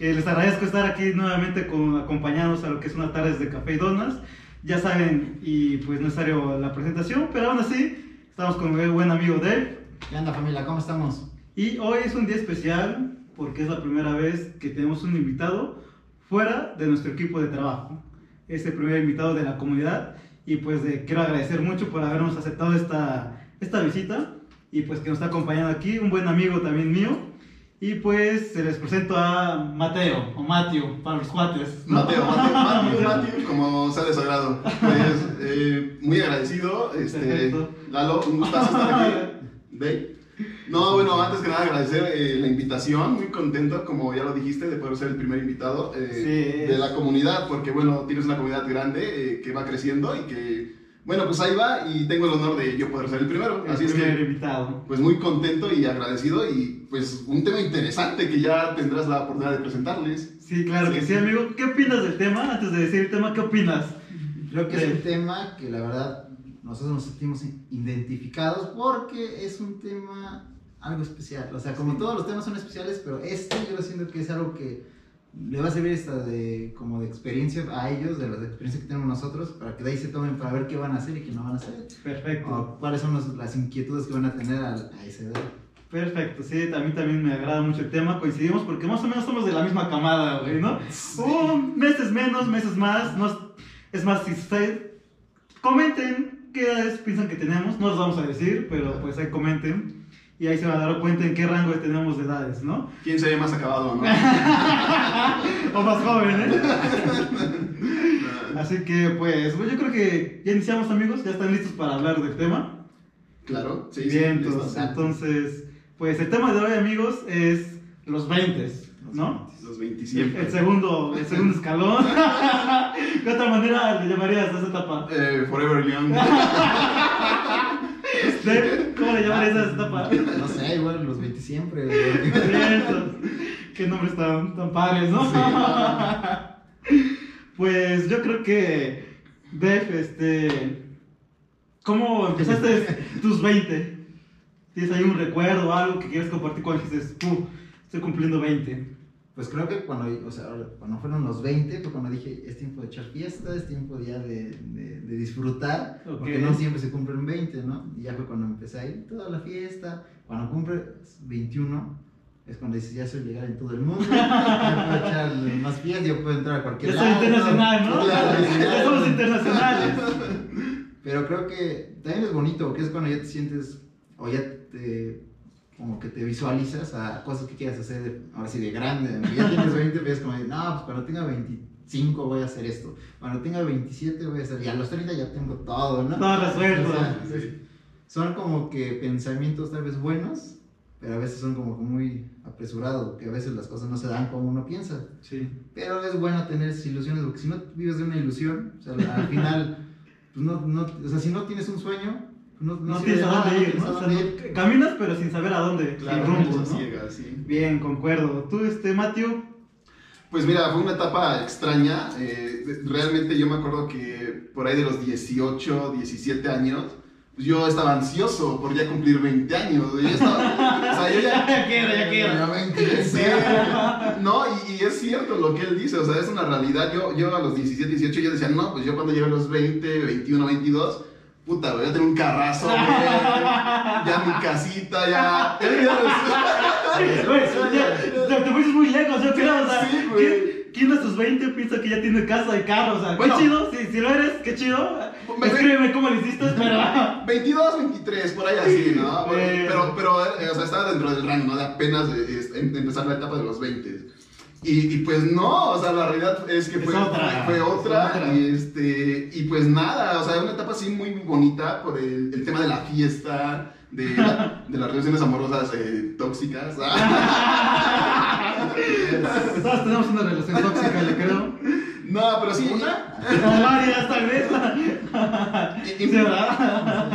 Eh, les agradezco estar aquí nuevamente con, acompañados a lo que es una tarde de café y donas. Ya saben, y pues no es necesario la presentación, pero aún así, estamos con mi buen amigo Dave. ¿Qué onda familia? ¿Cómo estamos? Y hoy es un día especial porque es la primera vez que tenemos un invitado fuera de nuestro equipo de trabajo. Es el primer invitado de la comunidad y pues de, quiero agradecer mucho por habernos aceptado esta, esta visita y pues que nos está acompañando aquí, un buen amigo también mío. Y pues se les presento a Mateo, o Mateo, para los cuates. ¿no? Mateo, Mateo, Mateo, Mateo, como sea de su agrado. Pues, eh, muy agradecido. Este, Perfecto. Lalo, un gustazo estar aquí. Dave. No, bueno, antes que nada agradecer eh, la invitación, muy contento, como ya lo dijiste, de poder ser el primer invitado eh, Sí. de la comunidad, porque bueno, tienes una comunidad grande eh, que va creciendo y que, bueno, pues ahí va y tengo el honor de yo poder ser el primero. El Así es primer que, invitado. pues muy contento y agradecido y pues un tema interesante que ya tendrás la oportunidad de presentarles. Sí, claro que Sí. sí, amigo. ¿Qué opinas del tema? Antes de decir el tema, ¿qué opinas? Creo que es Sí. un tema que la verdad nosotros nos sentimos identificados porque es un tema algo especial. O sea, como todos los temas son especiales, pero este yo siento que es algo que le va a servir esta de como de experiencia a ellos, de la de experiencia que tenemos nosotros, para que de ahí se tomen para ver qué van a hacer y qué no van a hacer. Perfecto. O cuáles son los- las inquietudes que van a tener a, a esa edad. Perfecto, sí, a mí también me agrada mucho el tema, coincidimos porque más o menos somos de la misma camada, güey, ¿no? Hubo meses menos, meses más, no- es más, si ustedes comenten qué edades piensan que tenemos, no los vamos a decir, pero pues ahí comenten y ahí se van a dar cuenta en qué rango tenemos de edades, ¿no? ¿Quién se ve más acabado, no? O más jóvenes. Así que pues, pues, yo creo que ya iniciamos amigos, ya están listos para hablar del tema. Claro, sí, Bien, sí. entonces, pues el tema de hoy amigos es los 20, ¿no? Los 20 El, siempre. el segundo, el segundo escalón. ¿Qué otra manera le llamarías a esa etapa? Eh, Forever Young. ¿Usted ¿Cómo le llamarías a esa etapa? No sé, igual los 20 siempre. Qué nombres tan, tan padres, ¿no? Pues yo creo que, Def, este. ¿Cómo empezaste tus 20? ¿Tienes ahí un recuerdo o algo que quieras compartir cuando dices, "Uh, estoy cumpliendo 20? Pues creo que cuando, o sea, cuando fueron los 20 fue cuando dije, es tiempo de echar fiesta, es tiempo ya de, de, de disfrutar, Ok. porque no siempre se cumplen 20, ¿no? Y ya fue cuando empecé a ir toda la fiesta. Cuando cumple 21, es cuando dices, ya soy legal en todo el mundo, ya puedo echar más fiesta, ya puedo entrar a cualquier Ya soy lado. internacional, ¿no? Claro, Ya somos internacionales. Pero creo que también es bonito, porque es cuando ya te sientes, o ya te, como que te visualizas a cosas que quieras hacer, ahora sí, de grande. Ya tienes 20, ves como, no, pues cuando tenga 25 voy a hacer esto. Cuando tenga 27 voy a hacer, y a los 30 ya tengo todo, ¿no? Todo resuelto. O sea, Sí. son como que pensamientos tal vez buenos, pero a veces son como muy apresurados, que a veces las cosas no se dan como uno piensa. Sí. Pero es bueno tener esas ilusiones, porque si no vives de una ilusión, o sea, al final, pues no, no, o sea, si no tienes un sueño, no, No tienes a dónde ir, ¿no? O sea, no- caminas pero sin saber a dónde, Claro, sin rumbo, ¿no? ciega, sí. Bien, concuerdo. Tú, este, Matthew, Pues mira, fue una etapa extraña. eh, realmente yo me acuerdo que por ahí de los 18, 17 años, pues yo estaba ansioso por ya cumplir 20 años. Yo ya estaba, o sea, yo ya... ya quiero, ya quiero. Ya 20, Sí, no, y, y es cierto lo que él dice, o sea, es una realidad. Yo, yo a los 17, 18 yo decía, no, pues yo cuando llegue a los 20, 21, 22, puta, voy a tener un carrazo, güey, ya mi casita, ya... Güey, ya, te, te fuiste muy lejos, yo creo, o sea, Sí, güey. ¿quién, de tus 20 piensa que ya tiene casa y carro? O sea, Bueno. qué chido, si, si lo eres, qué chido. Me- Escríbeme cómo lo hiciste, pero... 22, 23, por ahí así, ¿no? Bueno. Pero, pero eh, o sea, estaba dentro del rango, ¿no? De apenas eh, em- empezar la etapa de los 20. Y, y pues no, o sea, la realidad es que Es fue otra, fue, otra. Y, este, y pues nada, o sea, una etapa así muy bonita por el, el tema de la fiesta, de, la- de las relaciones amorosas eh, tóxicas. Todos tenemos una relación tóxica, le creo. No, pero sí. O varias, tal vez. Sí, ¿verdad?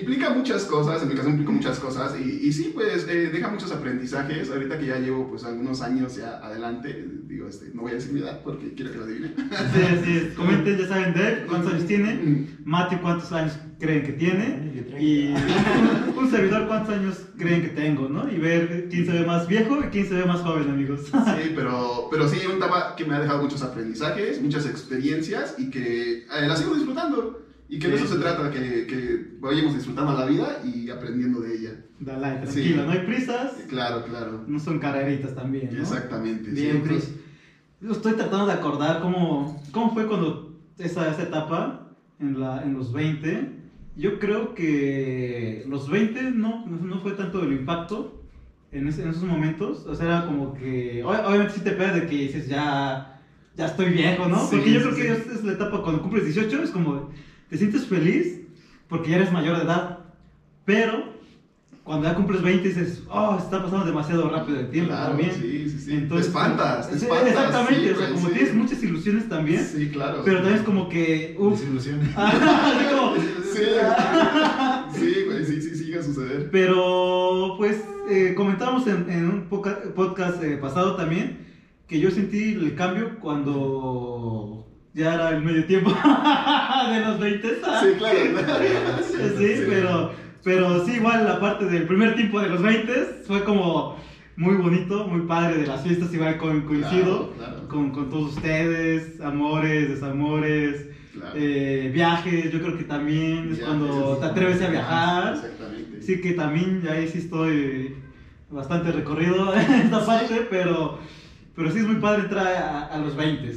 Implica muchas cosas, en mi caso implica muchas cosas y, y sí, pues eh, deja muchos aprendizajes. Ahorita que ya llevo pues algunos años ya adelante, digo, este, no voy a decir mi edad porque quiero que lo adivinen. Así es, así es. Comenten, ya saben de él, cuántos años tiene, Mati cuántos años creen que tiene y un servidor cuántos años creen que tengo, ¿no? Y ver quién se ve más viejo y quién se ve más joven, amigos. Sí, pero, pero sí, un etapa que me ha dejado muchos aprendizajes, muchas experiencias y que eh, la sigo disfrutando. Y que de Sí. eso se trata, que, que vayamos disfrutando la vida y aprendiendo de ella. Dale, Sí. tranquilo, no hay prisas, Claro, claro. no son carreritas también, ¿no? Exactamente. Bien, sí. Chris. Yo Estoy tratando de acordar cómo, cómo fue cuando esa, esa etapa en, la, en los 20. Yo creo que los 20 no, no fue tanto el impacto en, ese- en esos momentos. O sea, era como que. ob- Obviamente sí te pegas de que dices ya, ya estoy viejo, ¿no? Sí, porque yo sí, creo que sí. esta es la etapa cuando cumples 18, es como te sientes feliz porque ya eres mayor de edad. Pero cuando ya cumples 20 dices, oh, está pasando demasiado rápido el tiempo Claro, también. sí, sí, sí. Entonces, te espantas, te espantas. Exactamente, sí, o sea, como sí. tienes muchas ilusiones también, Sí, claro. pero también es como que, uff, Desilusiones. como- Sí, güey, sí, sí, llega a suceder. pero pues eh, comentábamos en, en un podcast eh, pasado también que yo sentí el cambio cuando ya era el medio tiempo de los 20. Sí, claro. Sí, pero, pero sí, igual la parte del primer tiempo de los 20 fue como muy bonito, muy padre de las fiestas, igual co- coincido Claro, claro. Con, con todos ustedes, amores, desamores, Claro. eh, viajes, yo creo que también es Ya, cuando sí. te atreves a viajar. Exactamente. Sí que también ahí sí estoy bastante recorrido en esta parte, pero, pero sí es muy padre entrar a, a los 20.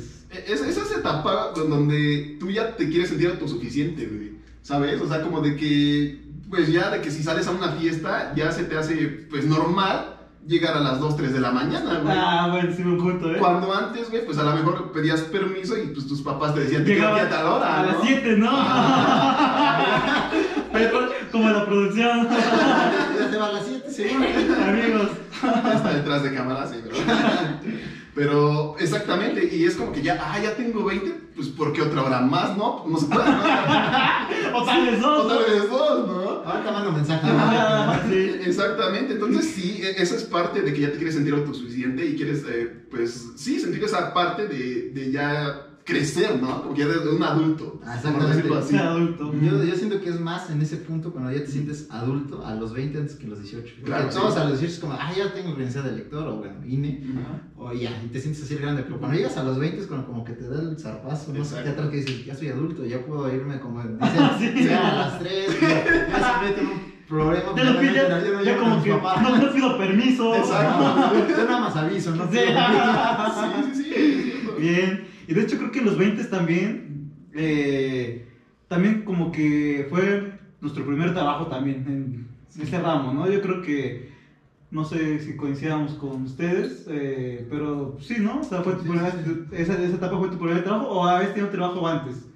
Es, es esa etapa don- donde tú ya te quieres sentir autosuficiente, güey. ¿Sabes? O sea, como de que, pues ya de que si sales a una fiesta, ya se te hace, pues normal llegar a las 2, 3 de la mañana, güey. Ah, bueno, sí me junto, ¿eh? Cuando antes, güey, pues a lo mejor pedías permiso y pues tus papás te decían que Llegaba a tal hora, a ¿no? las 7, ¿no? Pero como la producción, Ya se va a las 7, sí. amigos. Está detrás de cámara, sí, pero... Pero exactamente, y es como que ya, ah, ya tengo 20, pues ¿por qué otra hora más, no? No se puede, ¿no? O tal vez dos. Otra vez dos, ¿no? Ahorita mando mensaje. Ah, sí. Exactamente, entonces sí, e- esa es parte de que ya te quieres sentir autosuficiente y quieres, eh, pues sí, sentir esa parte de, de ya crecer, ¿no? Como que ya de, de un adulto. Por exactamente. así. Adulto. Yo, yo siento que es más en ese punto cuando ya te sientes adulto a los 20 antes que a los 18. Porque Claro, sí. todos a los 18 es como, ah, ya tengo credencial de lector o bueno, INE. O ya, y te sientes así grande. Pero cuando llegas a los 20 es como, como que te da el zarpazo, no sé Exacto. qué tal que dices, ya soy adulto, ya puedo irme como dicen, Sí. ya a las 3, ya, ya siempre tengo un problema. Ya, no porque pido, realmente no ya llevo como que papás. no, no pido permiso. Exacto. Yo nada más aviso, ¿no? Sí. Sí, sí, sí. Bien. Y de hecho creo que en los 20 también, eh, también como que fue nuestro primer trabajo también en, en este ramo, ¿no? Yo creo que, no sé si coincidamos con ustedes, eh, pero sí, ¿no? O sea, fue tu Sí, primera, sí, Esa, esa etapa fue tu primer trabajo o habías tenido trabajo antes.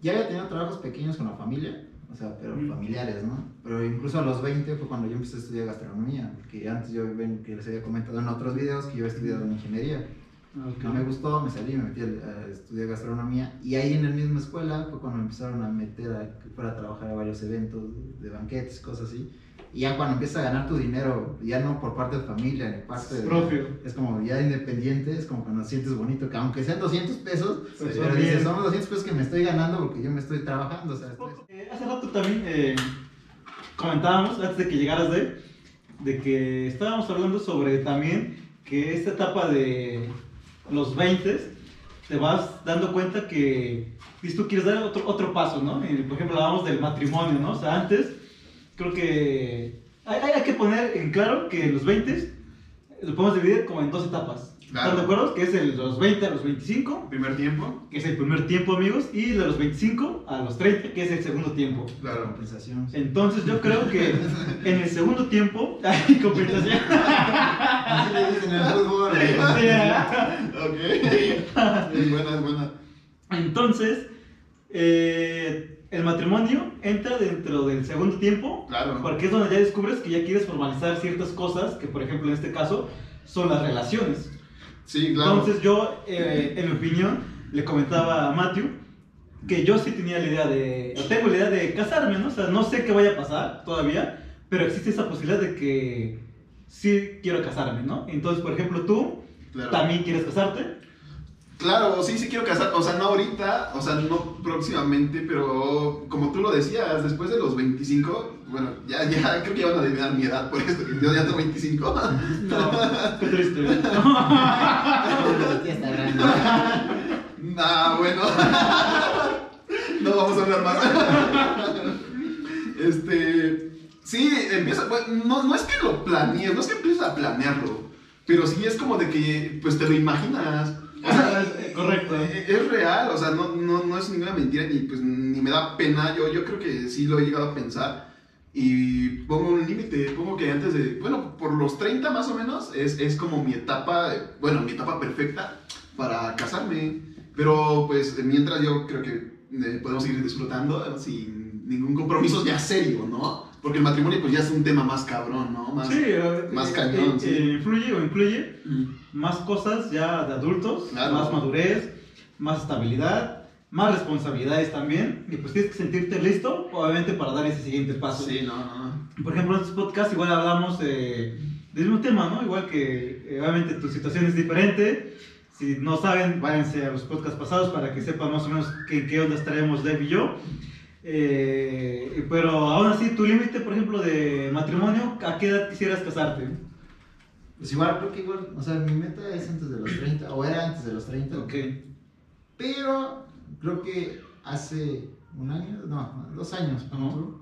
Ya había tenido trabajos pequeños con la familia, o sea, pero Mm. familiares, ¿no? Pero incluso a los 20 fue cuando yo empecé a estudiar gastronomía, porque antes yo ven que les había comentado en otros videos que yo había estudiado en ingeniería. No me gustó, me salí, me metí a, estudiar gastronomía y ahí en la misma escuela fue cuando me empezaron a meter a que fuera a trabajar a varios eventos de banquetes, cosas así. Y ya cuando empiezas a ganar tu dinero, ya no por parte de familia ni parte de... Propio. Es como ya independiente, es como cuando sientes bonito, que aunque sean 200 pesos, Pues pero dices, son los 200 pesos que me estoy ganando porque yo me estoy trabajando, o sea, estoy- Eh, hace rato también eh, comentábamos, antes de que llegaras de, de que estábamos hablando sobre también que esta etapa de los 20 te vas dando cuenta que dices, tú quieres dar otro, otro paso, ¿no? Eh, por ejemplo, hablábamos del matrimonio, ¿no? O sea, antes creo que hay- hay que poner en claro que los 20 lo podemos dividir como en dos etapas. Claro. ¿Están de acuerdo? Que es el de los 20 a los 25 Primer tiempo, que es el primer tiempo, amigos, y de los 25 a los 30, que es el segundo tiempo. claro. compensación. Entonces yo creo que en el segundo tiempo hay compensación. Así le dicen en el fútbol. Sí. Ok. Es buena, es buena. Entonces, eh, el matrimonio entra dentro del segundo tiempo, Claro. porque es donde ya descubres que ya quieres formalizar ciertas cosas, que por ejemplo en este caso son las relaciones. Sí, claro. Entonces yo, eh, en mi opinión, le comentaba a Matthew que yo sí tenía la idea de, o tengo la idea de casarme, ¿no? O sea, no sé qué vaya a pasar todavía, pero existe esa posibilidad de que sí quiero casarme, ¿no? Entonces, por ejemplo, tú Claro. también quieres casarte. Claro, sí, sí quiero casar, o sea, no ahorita, o sea, no próximamente, pero como tú lo decías, después de los 25, bueno, ya, ya creo que ya van a adivinar mi edad por esto, que yo ya tengo 25. No, qué triste. Ya está grande. Ah, bueno. No vamos a hablar más. Este. Sí, empieza. bueno, No, no es que lo planees, no es que empieces a planearlo. Pero sí es como de que, pues te lo imaginas. O sea, Eh, Correcto. eh, Es real, o sea, no, no, no es ninguna mentira ni, pues, ni me da pena. Yo, yo creo que sí lo he llegado a pensar. Y pongo un límite, pongo que antes de, bueno, por los 30 más o menos, es, es como mi etapa, bueno, mi etapa perfecta para casarme. Pero pues mientras yo creo que eh, podemos seguir disfrutando sin ningún compromiso ya serio, ¿no? Porque el matrimonio pues ya es un tema más cabrón, ¿no? Más, Sí, más eh, cañón, eh, sí. influye o incluye Mm. más cosas ya de adultos, Claro. más madurez, más estabilidad, más responsabilidades también. Y pues tienes que sentirte listo, obviamente, para dar ese siguiente paso. Sí, no, no. Por ejemplo, en estos podcasts igual hablamos eh, del mismo tema, ¿no? Igual que eh, obviamente tu situación es diferente. Si no saben, váyanse a los podcasts pasados para que sepan más o menos en qué onda estaremos Dev y yo. Eh, pero aún así, tu límite, por ejemplo, de matrimonio, ¿a qué edad quisieras casarte? Pues igual, creo que igual, o sea, mi meta es antes de los 30, o era antes de los 30. Ok. Pero creo que hace un año, no, dos años, Ajá. ¿no?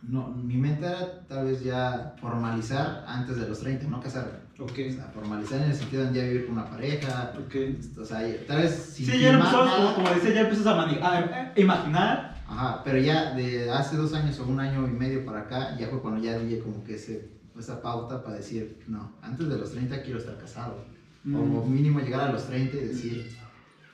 No, mi meta era tal vez ya formalizar antes de los 30, no casarme. Ok. O sea, formalizar en el sentido de ya vivir con una pareja. Ok. O sea, tal vez sin Sí, ya empezamos, nada. como, como decía, ya empiezas a, a imaginar. Ajá, pero ya de hace dos años o un año y medio para acá, ya fue cuando ya di como que ese, esa pauta para decir, no, antes de los 30 quiero estar casado. O Mm. mínimo llegar a los 30 y decir,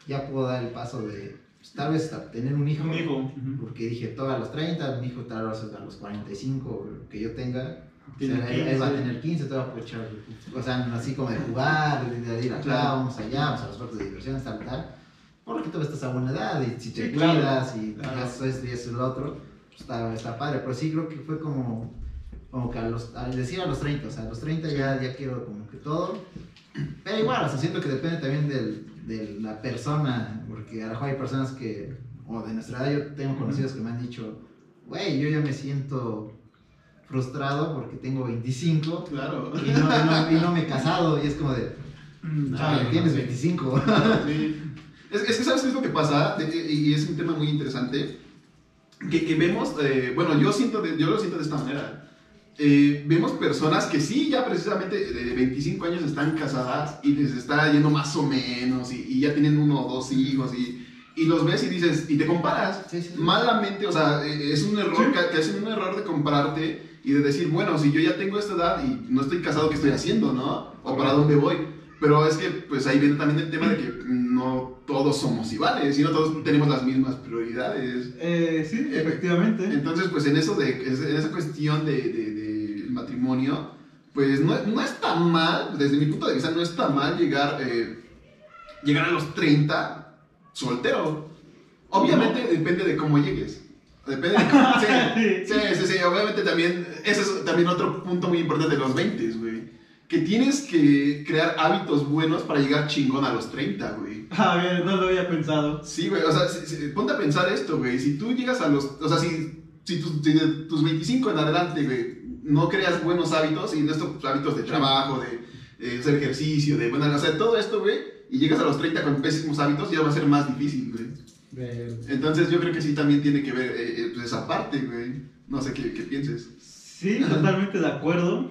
ya puedo dar el paso de, pues, tal vez tener un hijo. Un hijo. Porque dije, todo a los 30, mi hijo tal vez a los 45 que yo tenga. o sea, él, él va a 15. tener 15, todo va a poder echar, o sea, así como de jugar, de, ir acá, Claro. vamos allá, vamos a los parques de diversión, tal, tal. Porque tú estás a buena edad y si te Sí, claro. cuidas y Claro. haces esto y y lo otro, pues está, está padre. Pero sí creo que fue como, como que a los, al decir a los 30, o sea, a los 30 ya, ya quiero como que todo. Pero igual, o sea, siento que depende también del, de la persona, porque a lo mejor hay personas que, o de nuestra edad, yo tengo conocidos que me han dicho, güey, yo ya me siento frustrado porque tengo 25 Claro. y no, y no- y no me he casado, y es como de, Mm, chale, sí. tienes 25. Sí. Es, es que sabes qué es lo que pasa, y es un tema muy interesante, que, que vemos, eh, bueno, yo, siento de- yo lo siento de esta manera. Eh, vemos personas que sí, ya precisamente de 25 años están casadas y les está yendo más o menos y, y ya tienen uno o dos hijos y, y los ves y dices, y te comparas Sí, sí, sí. malamente, o sea, eh, es un error, Sí. que, hacen un error de compararte y de decir, bueno, si yo ya tengo esta edad y no estoy casado, ¿qué estoy haciendo, no? O para dónde voy. Pero es que, pues ahí viene también el tema de que no todos somos iguales y no todos tenemos las mismas prioridades. Eh, sí, efectivamente. Entonces, pues en eso de, en esa cuestión de, de- del matrimonio, pues no, no está mal, desde mi punto de vista, no está mal llegar, eh, llegar a los 30 soltero. Obviamente depende de cómo llegues. Depende de sí, sí, sí, sí, obviamente también, ese es también otro punto muy importante de los 20, güey. Que tienes que crear hábitos buenos para llegar chingón a los 30, güey. A ver, no lo había pensado. Sí, güey, o sea, si- si- ponte a pensar esto, güey. Si tú llegas a los. O sea, si, si, tus, de tus 25 en adelante, güey, no creas buenos hábitos, y estos hábitos de trabajo, de, de hacer ejercicio, de. Bueno, o sea, todo esto, güey, y llegas a los 30 con pésimos hábitos, ya va a ser más difícil, güey. Entonces, yo creo que sí también tiene que ver eh, eh, pues esa parte, güey. No sé qué, qué pienses. Sí, totalmente de acuerdo.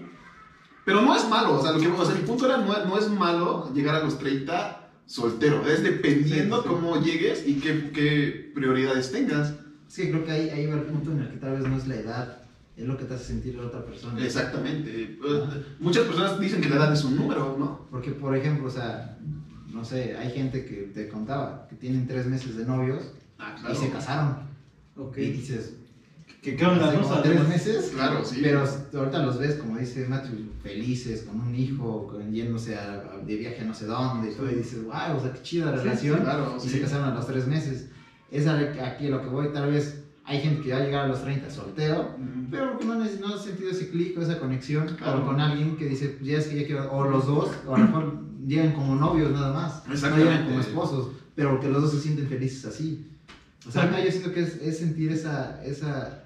Pero no es malo, o sea, lo que, o sea, mi punto era, no, no es malo llegar a los 30 soltero. Es dependiendo Sí, sí. cómo llegues y qué, qué prioridades tengas. Sí, creo que ahí, ahí va el punto en el que tal vez no es la edad, es lo que te hace sentir la otra persona. Exactamente. Pues, Muchas personas dicen que la edad es un número, ¿no? Porque, por ejemplo, o sea, no sé, hay gente que te contaba que tienen tres meses de novios Ah, y se casaron. Ok. Y dices, ¿Qué, qué onda, hace no? como O sea, tres meses. Claro, sí. Pero ahorita los ves, como dice Matthew, felices, con un hijo, con, yéndose a- a- de viaje a no sé dónde, y todo, y dices, wow, o sea, qué chida Sí, relación. claro, y sí. se casaron a los tres meses. Es a- aquí a lo que voy, tal vez hay gente que va a llegar a los 30 soltero, pero no, no ha sentido ese clic o esa conexión Claro. o con alguien que dice, ya es que ya quiero, o los dos, o a lo mejor llegan como novios nada más, no llegan como esposos, pero porque los dos se sienten felices así. O sea, yo siento que es, es sentir esa, esa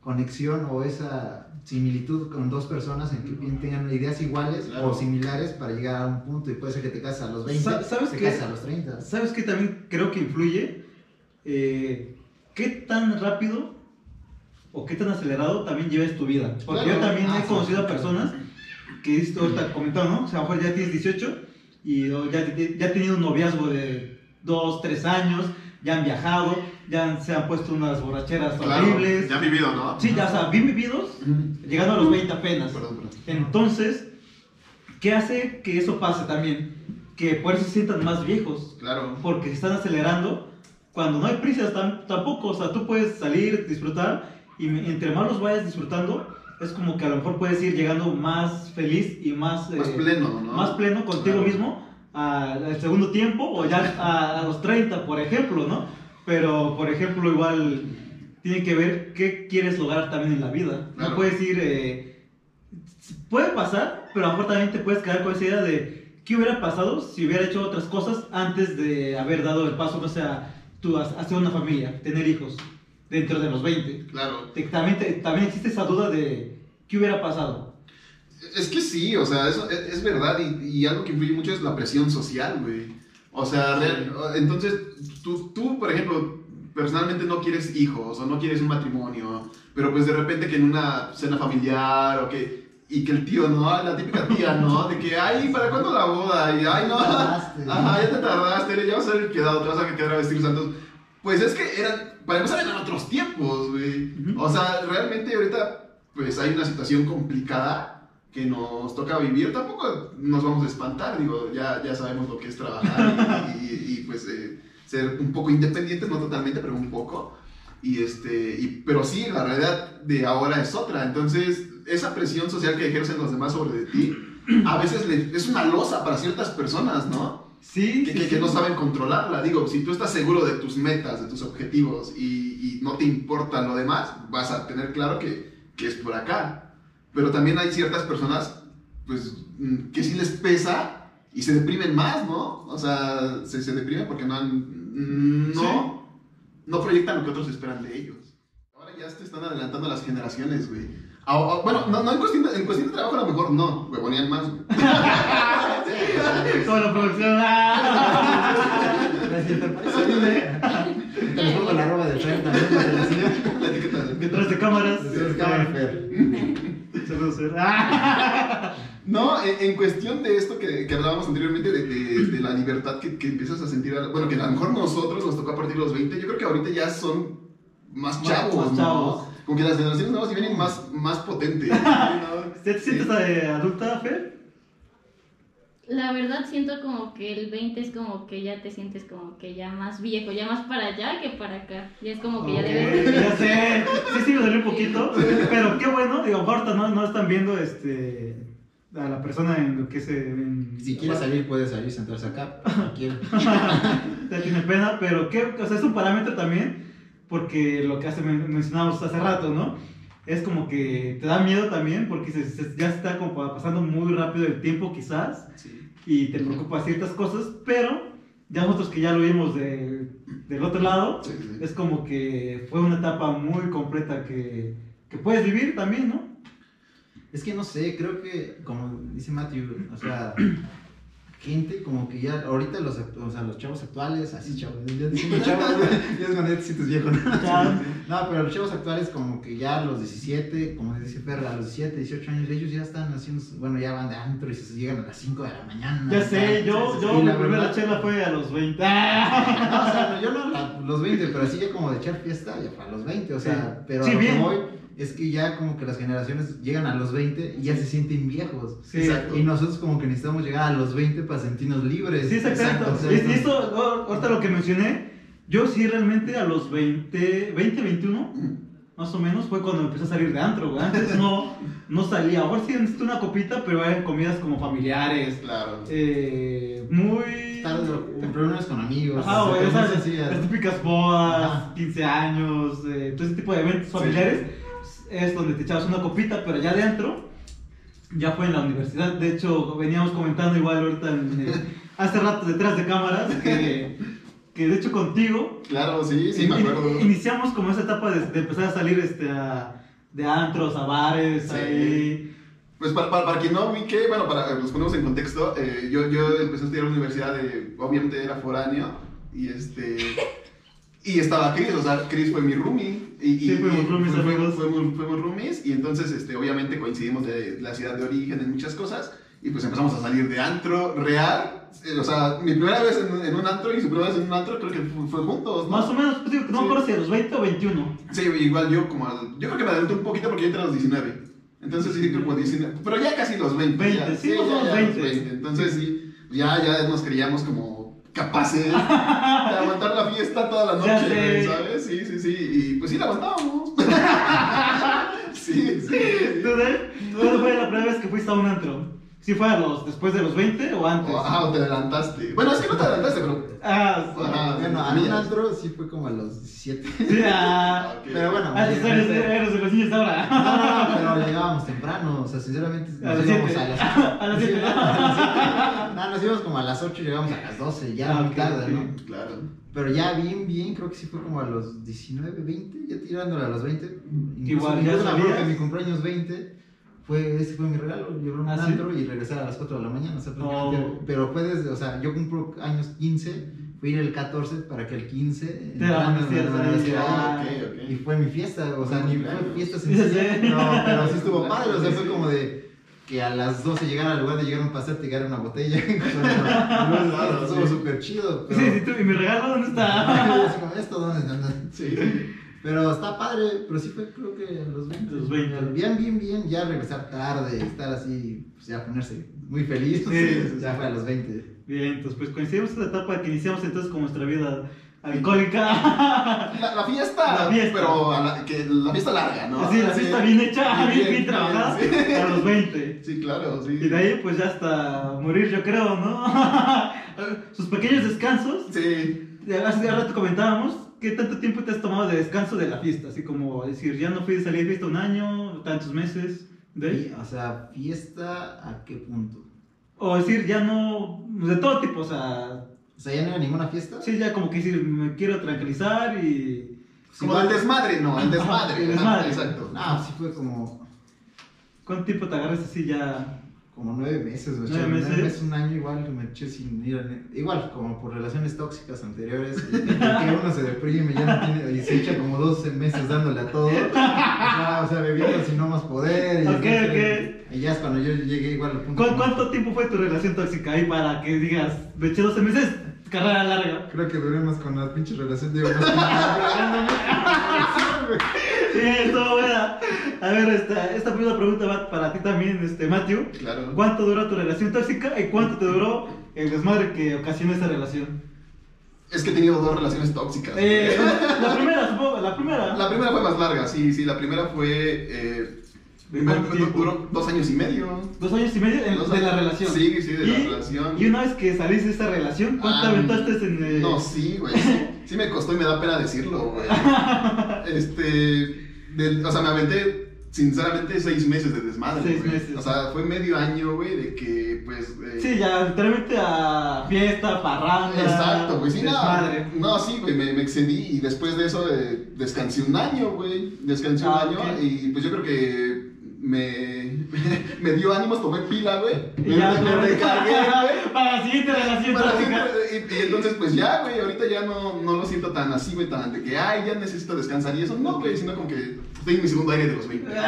conexión o esa similitud con dos personas en que tengan ideas iguales Claro. o similares para llegar a un punto y puede ser que te cases a los 20, Sa- ¿sabes te qué? cases a los 30. ¿Sabes qué también creo que influye? Eh, ¿Qué tan rápido o qué tan acelerado también lleves tu vida? Porque Claro. yo también Ah, he sí. conocido a personas que tú ahorita comentado, ¿no? O sea, a lo mejor ya tienes 18 y ya, ya han tenido un noviazgo de 2, 3 años, ya han viajado, ya se han puesto unas borracheras Claro, horribles. ya han vivido, ¿no? Sí, ya, o sea, bien vividos, llegando a los 20 apenas. Perdón, perdón. Entonces, ¿qué hace que eso pase también? Que por eso se sientan más viejos Claro. porque se están acelerando cuando no hay prisas tam- tampoco, o sea, tú puedes salir, disfrutar y entre más los vayas disfrutando, es como que a lo mejor puedes ir llegando más feliz y más, Más eh, pleno, ¿no? más pleno contigo Claro. mismo al segundo tiempo o ya a, a los 30, por ejemplo, ¿no? Pero, por ejemplo, igual tiene que ver qué quieres lograr también en la vida. Claro. No puedes ir, eh, puede pasar, pero a lo mejor también te puedes quedar con esa idea de qué hubiera pasado si hubiera hecho otras cosas antes de haber dado el paso, no sé, a, tú, hacer una familia, tener hijos dentro de los 20. Claro. Te- también, te- también existe esa duda de qué hubiera pasado. Es que sí, o sea, eso es, es verdad y, y algo que influye mucho es la presión social, güey. O sea, real- entonces, tú, tú, por ejemplo, personalmente no quieres hijos o no quieres un matrimonio, pero pues de repente que en una cena familiar o que... Y que el tío, ¿no? La típica tía, ¿no? De que, ay, ¿para cuándo la boda? Y, ay, no. tardaste. Ajá, ya te tardaste, ya vas a ver quedado, te vas a quedar a vestir santos. Pues es que eran, para empezar, eran otros tiempos, güey. O sea, realmente ahorita, pues hay una situación complicada que nos toca vivir. Tampoco nos vamos a espantar, digo, ya, ya sabemos lo que es trabajar y, y- y, pues eh, ser un poco independientes, no totalmente, pero un poco. Y este, y, pero sí, la realidad de ahora es otra. Entonces, esa presión social que ejercen los demás sobre ti, a veces le- es una losa para ciertas personas, ¿no? Sí, que, sí, que- que sí. no saben controlarla. Digo, si tú estás seguro de tus metas, de tus objetivos y, y no te importa lo demás, vas a tener claro que, que es por acá. Pero también hay ciertas personas, pues, mm, que sí les pesa y se deprimen más, ¿no? O sea, se, se deprimen porque no han, mm, no, no proyectan lo que otros esperan de ellos. Ahora ya te están adelantando las generaciones, güey. Ah, ah, bueno, no, no en, cuestión de, en cuestión de trabajo a lo mejor no, huevonean más, güey. La producción. Te pongo la ropa del Fer también para la Detrás de cámaras. Detrás de cámara, Fer. Saludos, Fer. ¡Ah! No, en, en cuestión de esto que, que hablábamos anteriormente, de, de- de la libertad que, que empiezas a sentir, a- bueno, que a lo mejor nosotros nos tocó a partir de los 20, yo creo que ahorita ya son más chavos, más ¿no? chavos. Como que las generaciones nuevas ya vienen más, más potentes. ¿no? ¿Ya te sientes eh, adulta, Fer? La verdad siento como que el 20 es como que ya te sientes como que ya más viejo, ya más para allá que para acá. Ya es como que ya debes... Ya sé, sí, sí, me dolió un poquito, pero qué bueno, digo, ahorita no, no están viendo este, a la persona en lo que se... en- Si quiere salir, puede salir, sentarse acá. Quiere. ya tiene pena, pero qué, o sea, es un parámetro también, porque lo que hace, men- mencionábamos hace rato, ¿no? Es como que te da miedo también, porque se- se- ya está como pasando muy rápido el tiempo quizás, y te preocupa ciertas cosas, pero ya nosotros que ya lo vimos de- del otro lado, Sí, sí. es como que fue una etapa muy completa que, que puedes vivir también, ¿no? Es que no sé, creo que, como dice Matthew, o sea, gente como que ya, ahorita los, o sea, los chavos actuales, así chavos, ya diciendo chavos, ya es cuando te sientes viejo, ¿no? Ya. No, pero los chavos actuales como que ya a los 17, como dice Perra, a los 17, 18 años, ellos ya están haciendo, bueno, ya van de antro y se llegan a las 5 de la mañana. Ya sé, yo, yo mi la primera verdad- chela fue a los 20. No, o sea, yo no la- los 20, pero así ya como de echar fiesta, ya para los 20, o sea, Sí. pero Sí, a lo bien. que voy es que ya como que las generaciones llegan a los 20 y ya se sienten viejos. Sí, Exacto. Y nosotros como que necesitamos llegar a los 20 para sentirnos libres. Sí, es exacto. o sea, Y, y esto, ahorita lo que mencioné, yo sí realmente a los 20, 20, 21, más o menos, fue cuando empecé a salir de antro, güey. Antes no, no salía. Ahora sí necesito una copita, pero eran comidas como familiares. Claro. eh, muy tarde, reuniones con amigos. O sea, güey, sabes, así, las típicas bodas, Ajá. 15 años, eh, todo ese tipo de eventos familiares, es donde te echabas una copita, pero ya adentro, ya fue en la universidad. De hecho, veníamos comentando igual ahorita, en, eh, hace rato detrás de cámaras, que, que de hecho contigo, Claro, sí, sí, me acuerdo. iniciamos como esa etapa de, de empezar a salir este, a- de antros, a bares, Sí. ahí. Pues para, para, para quien no ubique, bueno, para los ponemos en contexto, eh, yo, yo empecé a estudiar en la universidad, de, obviamente era foráneo, y este... Y estaba Chris, o sea, Chris fue mi roomie. Y, y- Sí, fuimos roomies, fue- amigos. Fuimos, fuimos roomies, y entonces, este, obviamente coincidimos de la ciudad de origen en muchas cosas, y pues empezamos a salir de antro real. eh, o sea, mi primera vez en, en un antro y su primera vez en un antro creo que fue, fue juntos, ¿no? Más o menos, pues, digo, no me Sí. acuerdo si a los 20 o 21. Sí, igual yo como al- Yo creo que me adelanté un poquito porque yo entré a los 19. Entonces sí, como 19. Pero ya casi los 20. 20, ya, sí, ya, más o menos ya 20. los Entonces sí, ya, ya nos creíamos como capaces de aguantar la fiesta toda la noche. ¿sabes? Sí, sí, sí. Y pues sí la aguantábamos. sí, sí. ¿Tú? ¿Cuándo fue la primera vez que fuiste a un antro? ¿Sí fue a los, después de los 20 o antes? O, ah, o te adelantaste. Bueno, es que no te adelantaste, pero. Ah, sí. Ajá. Bueno, a mí un Mías. antro sí fue como a los 17. Sí, ah. Ok. Pero bueno, Ah, sí, eres, eres de los niños de No, ahora. no, no, pero llegábamos temprano, o sea, sinceramente A nos las íbamos siete. a las A las siete. Sí, a las siete. No, nos íbamos como a las 8 y llegamos a las 12, ya Ah, muy ok, tarde. ¿no? Claro. Pero ya bien, bien, creo que sí fue como a los 19, 20, ya tirándole a los 20. Igual, Incluso ya acuerdo sabías. que mi cumpleaños 20 fue, ese fue mi regalo, llevar un ¿Ah, sí? antro y regresar a las 4 de la mañana, o sea, prácticamente- Oh. pero fue desde, o sea, yo cumplo años 15, fui el 14 para que el 15 Te amaneciera ah, ahí. ok, ok. Y fue mi fiesta, o sea, ni fue fiesta sencilla, no, pero sí estuvo padre, o sea, fue como de que a las 12 llegara al lugar de llegar a un pastel, te llegara una botella. Estuvo sí. súper chido, pero... Sí, sí, tú, ¿y mi regalo dónde está? ¿Esto dónde está? Sí. Pero está padre, pero sí fue creo que a los 20. Los 20. Bien, bien, bien, ya regresar tarde, estar así, pues ya ponerse muy feliz. Sí, ya fue a los 20. Bien, entonces pues coincidimos en la etapa que iniciamos entonces con nuestra vida alcohólica. La, la fiesta, La fiesta. pero a la, que, la fiesta larga, ¿no? Sí, la Sí. fiesta bien hecha, bien, bien, Bien, trabajada, sí. a los 20. Sí, claro, sí. Y de ahí pues ya hasta morir yo creo, ¿no? Sus pequeños descansos. Sí. Hace rato comentábamos, ¿qué tanto tiempo te has tomado de descanso de la fiesta? Así como decir, ya no fui de salir de fiesta un año, tantos meses. ¿De ahí? Y, o sea, fiesta, ¿a qué punto? O decir, ya no, de todo tipo, o sea, O sea, ya no era ninguna fiesta. sí, ya como que decir, me quiero tranquilizar y... Como el desmadre, no, el desmadre. El desmadre. Exacto. No, sí fue como, ¿Cuánto tiempo te agarras así ya? Como nueve meses, ¿Nueve meses? nueve meses, un año igual me eché sin ir a... Igual, como por relaciones tóxicas anteriores, y que uno se deprime, ya no tiene, y se echa como 12 meses dándole a todo. O sea, o sea bebiendo sin no más poder. Y, Ok, entonces- y ya es cuando yo llegué igual al punto... ¿Cu- como- ¿Cuánto tiempo fue tu relación tóxica ahí para que digas, me eché 12 meses, carrera larga? Creo que duré más con la pinche relación, digo, más Sí, estuvo buena. A ver, esta, esta primera pregunta va para ti también, este, Matthew. Claro. ¿Cuánto duró tu relación tóxica y cuánto te duró el desmadre que ocasionó esa relación? Es que he tenido dos relaciones tóxicas. Eh, la primera, supongo, la primera. La primera fue más larga, sí, sí, la primera fue... Eh, duró dos años y medio. Dos años y medio en- de la relación. Sí, sí, de la relación. Y una vez que saliste de esa relación, ¿cuánto Ah, aventaste en el... No, sí, güey. Sí, sí me costó y me da pena decirlo, güey. Este. o sea, me aventé, sinceramente, seis meses de desmadre. Seis meses. O sea, fue medio año, güey, de que, pues. eh, Sí, ya, literalmente a fiesta, parranda. Exacto, güey. Sí, desmadre. no, sí, güey, me, me excedí y después de eso eh, descansé un año, güey. Descansé Ah, un año ok. y pues yo creo que me, me dio ánimos, tomé pila, güey. Y Me, ya, me recargué, güey. Para la siguiente relación Para y entonces, pues ya, güey, ahorita ya no, no lo siento tan así, güey, tan de que, ay, ya necesito descansar y eso. No, güey, sino como que estoy en mi segundo aire de los 20.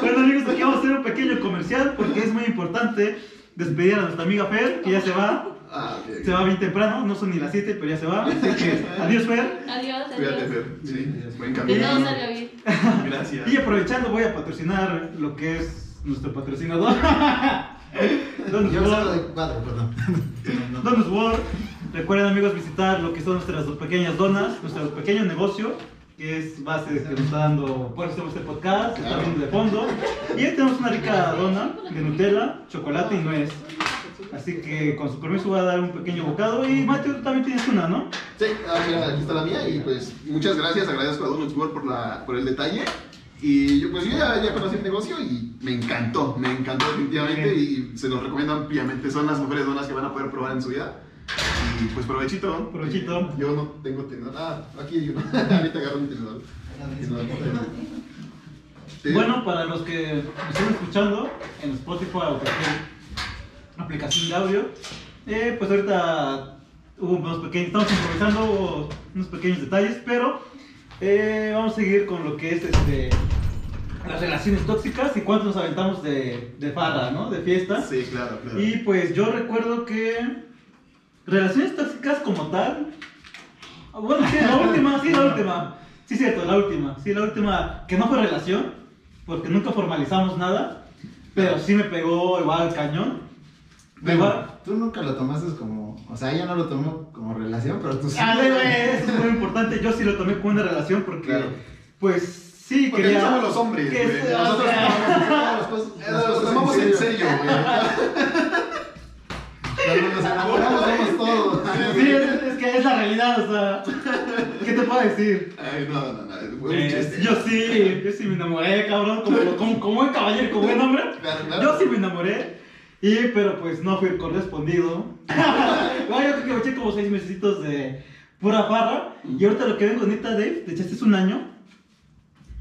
Bueno amigos, aquí vamos a hacer un pequeño comercial porque es muy importante despedir a nuestra amiga Fer, que ya se va. Ah. Se va bien temprano, no son ni las 7, pero ya se va. Así que adiós Fer. Adiós, Cuídate, adiós. Fer. Sí, buen Que camino. todo salga bien. Gracias. Y aprovechando voy a patrocinar lo que es nuestro patrocinador. Donus Yo de cuadro, perdón. No, no. Donus World. Recuerden amigos visitar lo que son nuestras dos pequeñas donas, nuestro pequeño negocio, que es base que nos está dando, por eso este podcast, está viendo de fondo. Y ahí tenemos una rica dona de Nutella, chocolate y nuez. Así que con su permiso voy a dar un pequeño bocado. Y Mateo, tú también tienes una, ¿no? Sí, ah, mira, aquí está la mía y pues muchas gracias, agradezco a Donuts World por, la, por el detalle. Y yo pues yo ya, ya conocí el negocio y me encantó, me encantó definitivamente y se los recomiendo ampliamente. Son las mejores donas que van a poder probar en su vida. Y pues provechito. Provechito. Yo no tengo tenedor. Ah, aquí hay uno. Ahorita agarro mi tenedor. Sí. Bueno, para los que me están escuchando en Spotify o cualquier aplicación de audio, eh, pues ahorita hubo unos pequeños, estamos improvisando unos pequeños detalles, pero eh, vamos a seguir con lo que es este, las relaciones tóxicas y cuánto nos aventamos de, de farra, ¿no? De fiesta. Sí, claro, claro. Y pues yo recuerdo que relaciones tóxicas como tal. ah, Bueno, sí, la última, sí, la última. Sí, cierto, la última. Sí, la última, que no fue relación, porque nunca formalizamos nada, pero sí me pegó igual cañón. Pero Igual. tú nunca lo tomaste como. O sea, ella no lo tomó como relación, pero tú sí. Ah, güey, eso es muy importante. Yo sí lo tomé como una relación porque, Claro. pues, sí, Porque quería. somos los hombres, que güey. Nosotros o sea, Las cosas- Eh, las Nos cosas tomamos en serio, güey. Nos enamoramos, somos todos. Sí, es, es que es la realidad, o sea. ¿Qué te puedo decir? Ay, no, no, no. Fue un Eh, chiste. yo sí, yo sí me enamoré, cabrón, como, como, como buen caballero, como buen hombre. Claro, claro. Yo sí me enamoré, y, pero pues no fui correspondido. no, yo creo que me eché como seis mesecitos de pura farra, y ahorita lo que vengo, neta, Dave, te echaste un año,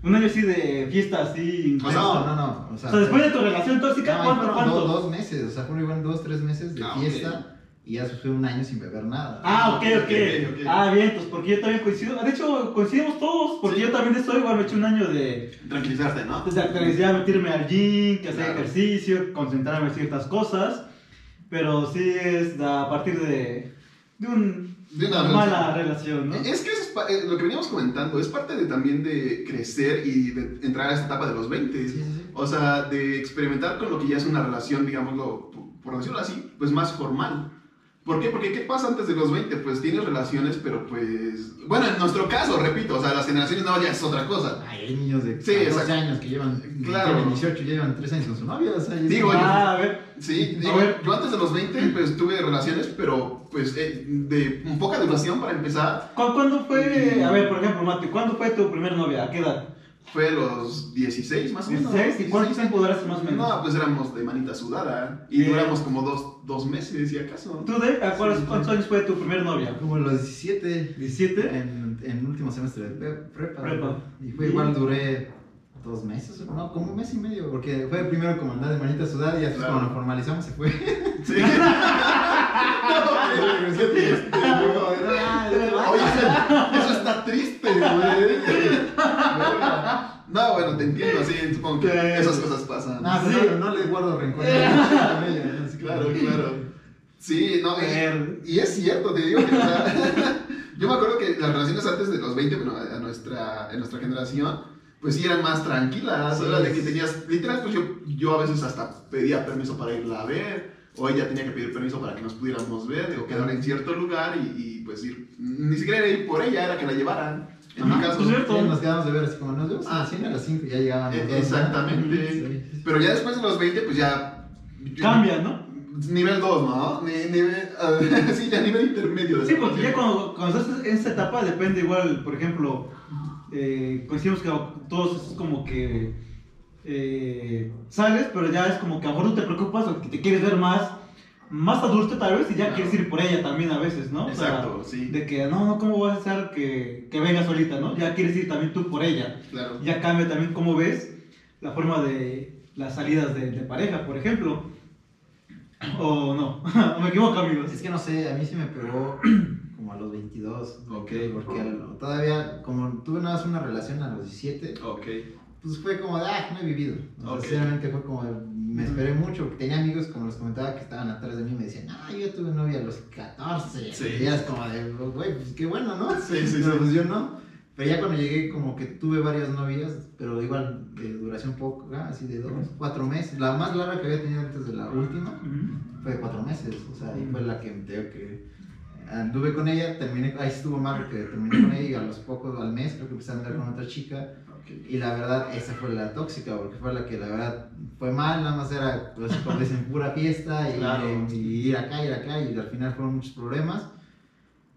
un año así de fiesta, así O sea, No, no, no. O O sea, sea, después de tu relación tóxica, no, ¿cuánto, fueron cuánto? Dos, dos meses, o sea, fueron igual dos, tres meses de Ah, fiesta y ya fue un año sin beber nada. Ah, ok, ok. Ok, ok. Ah, bien, pues porque yo también coincido. De hecho, coincidimos todos, porque Sí. yo también estoy igual, me eché un año de, Tranquilizarte, ¿no? Desde actualizar, meterme al gym, que hacer Claro. ejercicio, concentrarme en ciertas cosas. Pero sí es a partir de, de un- De una mala relación, ¿no? Es que eso es pa- eh, lo que veníamos comentando, es parte de, también de crecer y de entrar a esta etapa de los 20. Sí, sí, sí. O sea, de experimentar con lo que ya es una relación, digámoslo, por- por decirlo así, pues más formal. ¿Por qué? Porque ¿qué pasa antes de los 20? Pues tienes relaciones, pero pues... Bueno, en nuestro caso, repito, o sea, las generaciones no ya es otra cosa. Ay, hay niños de Sí, 14 exacto. años que llevan, Claro. tienen 18 y llevan 3 años con su novia. O sea, Digo, yo- Ah, a ver. Sí, A digo, ver. yo antes de los 20 pues tuve relaciones, pero pues eh, de poca duración para empezar. ¿cu- ¿Cuándo fue, a ver, por ejemplo, Mati, ¿cuándo fue tu primer novia? ¿A qué edad? Fue a los 16 más o menos. ¿16? ¿Y cuánto tiempo duraste más o menos? No, pues éramos de manita sudada y duramos como dos, dos meses, si acaso. ¿Tú, Dave, ¿a cuántos, Sí, sí. cuántos años fue tu primer novia? Como los 17 ¿17? en, en último semestre de prepa. Prepa. Y fue igual, duré dos meses, no, como un mes y medio, porque fue primero como andar de manita sudada y después Claro. cuando formalizamos se fue. Sí. Oye, triste, güey. No, bueno, te entiendo, sí, supongo que esas cosas pasan. Sí. pero no, no le guardo rencor. Claro, claro. Sí, no, y, y es cierto, te digo que, o sea, yo me acuerdo que las relaciones antes de los 20, bueno, a nuestra, en nuestra generación, pues sí eran más tranquilas, Sí. era de que tenías, literal, pues yo, yo a veces hasta pedía permiso para irla a ver, o ella tenía que pedir permiso para que nos pudiéramos ver, o quedar en cierto lugar y, y, pues ir, ni siquiera era ir por ella, era que la llevaran, en Ajá, mi caso. pues, cierto. Nos quedamos de ver así como nos vemos Ah. a las 5 y ya llegaban los Eh, dos, ¿no? Exactamente. Sí. Pero ya después de los 20, pues ya... Cambia, ¿no? Nivel 2, ¿no? Ni- nivel, sí, ya nivel intermedio. de Sí, porque ya cuando, cuando estás en esta etapa depende igual, por ejemplo, eh, coincidimos que todos es como que eh, sales, pero ya es como que a lo mejor no te preocupas o que te quieres ver más, más adulto tal vez y ya Claro. quieres ir por ella también a veces, ¿no? O sea, Exacto, sí. de que no, no, ¿cómo vas a hacer que, que venga solita, ¿no? Ya quieres ir también tú por ella. Claro. Ya cambia también cómo ves la forma de las salidas de, de pareja, por ejemplo. O no, o me equivoco, amigos. Es que no sé, a mí sí me pegó como a los 22. Ok. Porque al- todavía, como tuve nada más una relación a los 17, Ok. Pues fue como de, ah, no he vivido. O sea, Ok. sinceramente fue como, me esperé mucho. porque Tenía amigos, como les comentaba, que estaban atrás de mí y me decían, ah, yo tuve novia a los 14. Sí. Y es como de, güey, pues qué bueno, ¿no? Sí, sí, Pero pues yo no. Pero ya cuando llegué, como que tuve varias novias, pero igual de duración poco, así de dos, cuatro meses. La más larga que había tenido antes de la última fue de cuatro meses, o sea, ahí fue la que te digo que anduve con ella, terminé, ahí estuvo mal porque terminé con ella y a los pocos, al mes, creo que empecé a andar con otra chica Y la verdad, esa fue la tóxica, porque fue la que la verdad fue mal, nada más era, pues, como dicen, pura fiesta y, Claro. y ir acá, ir acá, y al final fueron muchos problemas.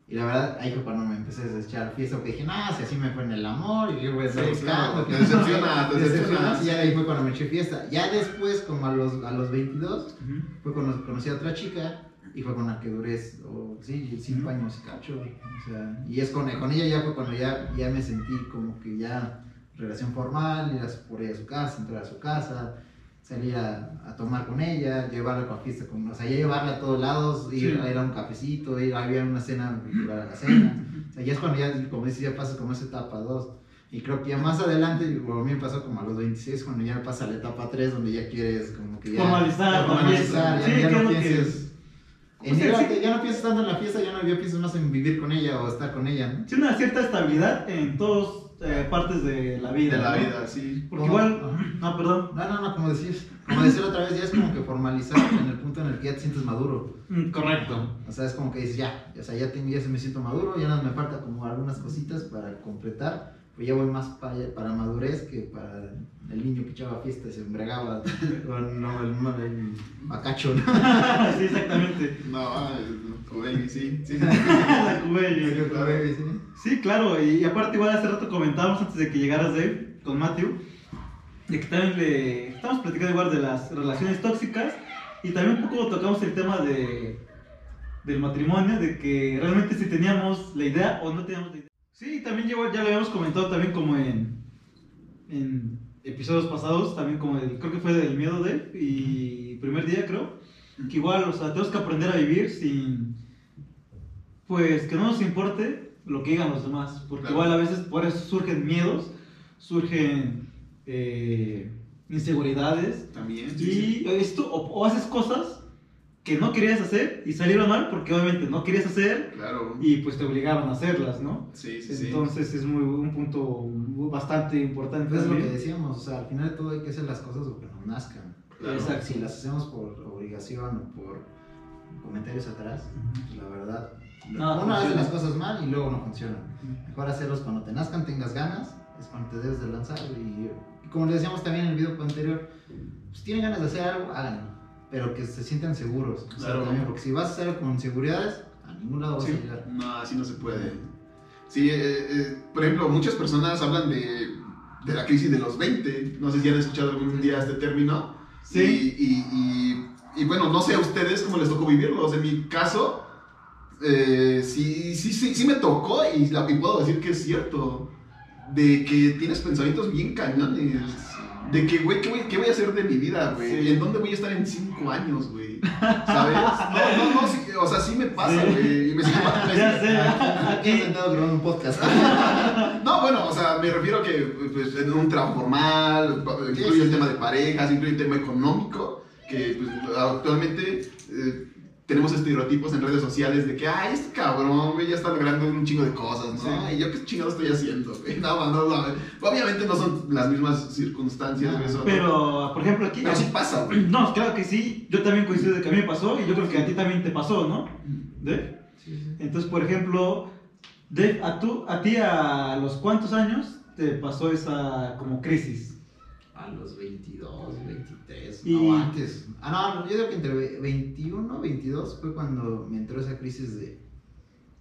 Y la verdad, ahí fue cuando me empecé a desechar fiesta, porque dije, no, si así me fue en el amor, y yo voy a estar buscando. te decepciona, te decepciona. Y ahí fue cuando me eché fiesta. Ya después, como a los, a los 22, fue cuando conocí a otra chica, y fue con la que duré, sí, cinco Ujú. años y cacho. O sea, y es con, con ella ya fue cuando ya, ya me sentí como que ya relación formal, ir a su, por ella a su casa, entrar a su casa, salir a, a tomar con ella, llevarla a la fiesta, con, o sea, llevarla a todos lados, ir, Sí. a ir a un cafecito, ir había una cena a la cena. O sea, ya es cuando ya, como dices, ya pasa como esa etapa 2. Y creo que ya más adelante, o a mí me pasó como a los 26, cuando ya pasa la etapa 3, donde ya quieres como que ya... Formalizar, formalizar, ya, Sí, ya no pienses... En O sea, ir a- sí. Ya no piensas tanto en la fiesta, ya, no, ya piensas más en vivir con ella o estar con ella, ¿no? Sí, una cierta estabilidad en todas eh, partes de la vida. De la ¿no? vida, sí. Porque igual. No, perdón. No, no, no, como decías, como decía la otra vez, ya es como que formalizar en el punto en el que ya te sientes maduro. Mm, Correcto. O sea, es como que dices, ya, o sea, ya, tengo, ya se me siento maduro, ya nada me falta como algunas cositas para completar, pues ya voy más para, para madurez que para el niño que echaba fiesta y se embriagaba con no, el, el bacacho, ¿no? sí, exactamente. No, tu baby, sí. sí, sí. la cubella. claro. Baby, sí. Sí, claro, y, aparte igual hace rato comentábamos antes de que llegaras Dave con Matthew, de que también le estamos platicando igual de las relaciones tóxicas y también un poco tocamos el tema de del matrimonio, de que realmente si teníamos la idea o no teníamos la idea. Sí, también igual ya lo habíamos comentado también como en, en episodios pasados, también como el, creo que fue del miedo de y primer día creo, que igual, o sea, tenemos que aprender a vivir sin, pues que no nos importe lo que digan los demás, porque Claro. igual a veces por eso surgen miedos, surgen eh, inseguridades También, sí, sí. y esto o, o haces cosas que no querías hacer y salieron mal porque obviamente no querías hacer Claro. y pues te obligaron a hacerlas, ¿no? Sí, sí, sí. Entonces es muy un punto bastante importante Pues es lo que decíamos, o sea, al final de todo hay que hacer las cosas porque nos nazcan. Claro. Exacto. Si las hacemos por obligación o por comentarios atrás, pues la verdad, No, uno hace las cosas mal y luego no funcionan. Mejor hacerlos cuando te nazcan, tengas ganas, es cuando te debes de lanzar. Y, y como le decíamos también en el video anterior, pues tienen ganas de hacer algo, háganlo, pero que se sientan seguros. O sea, Claro. también, porque si vas a hacerlo con seguridades, a ningún lado vas Sí. a llegar. No, así no se puede. Sí, eh, eh, por ejemplo, muchas personas hablan de, de la crisis de los 20. No sé si han escuchado algún día este término. Sí. Y, y- y- y bueno, no sé a ustedes cómo les tocó vivirlos. En mi caso, eh, sí, sí, sí, sí me tocó y, la- y puedo decir que es cierto. De que tienes pensamientos bien cañones. De que, güey, ¿qué voy, qué voy a hacer de mi vida, güey? Sí. ¿En dónde voy a estar en cinco años, güey? ¿Sabes? No, no, no, sí, o sea, sí me pasa, Sí. güey. Y me sigue pa- me Ya sé, Aquí aquí sentado grabando un podcast. no, bueno, o sea, me refiero a que pues, en un trabajo formal, Sí, incluye el sí. tema de parejas, incluye el tema económico, que pues, actualmente eh, tenemos estereotipos en redes sociales de que, ay, este cabrón, güey, ya está logrando un chingo de cosas, ¿no? Sí. Y yo qué chingado estoy haciendo, güey. No, no, no, obviamente no son las mismas circunstancias, güey, eso, ¿no? pero por ejemplo aquí Pero sí pasa, güey. No, claro que sí, yo también coincido de que a mí me pasó y yo creo que a ti también te pasó, ¿no? ¿De? Sí, sí. Entonces, por ejemplo, Dave, a, tú, a ti a los cuántos años te pasó esa como crisis? A los 22, 23, Y- no antes. Ah, no, yo creo que entre ve- 21, 22 fue cuando me entró esa crisis de.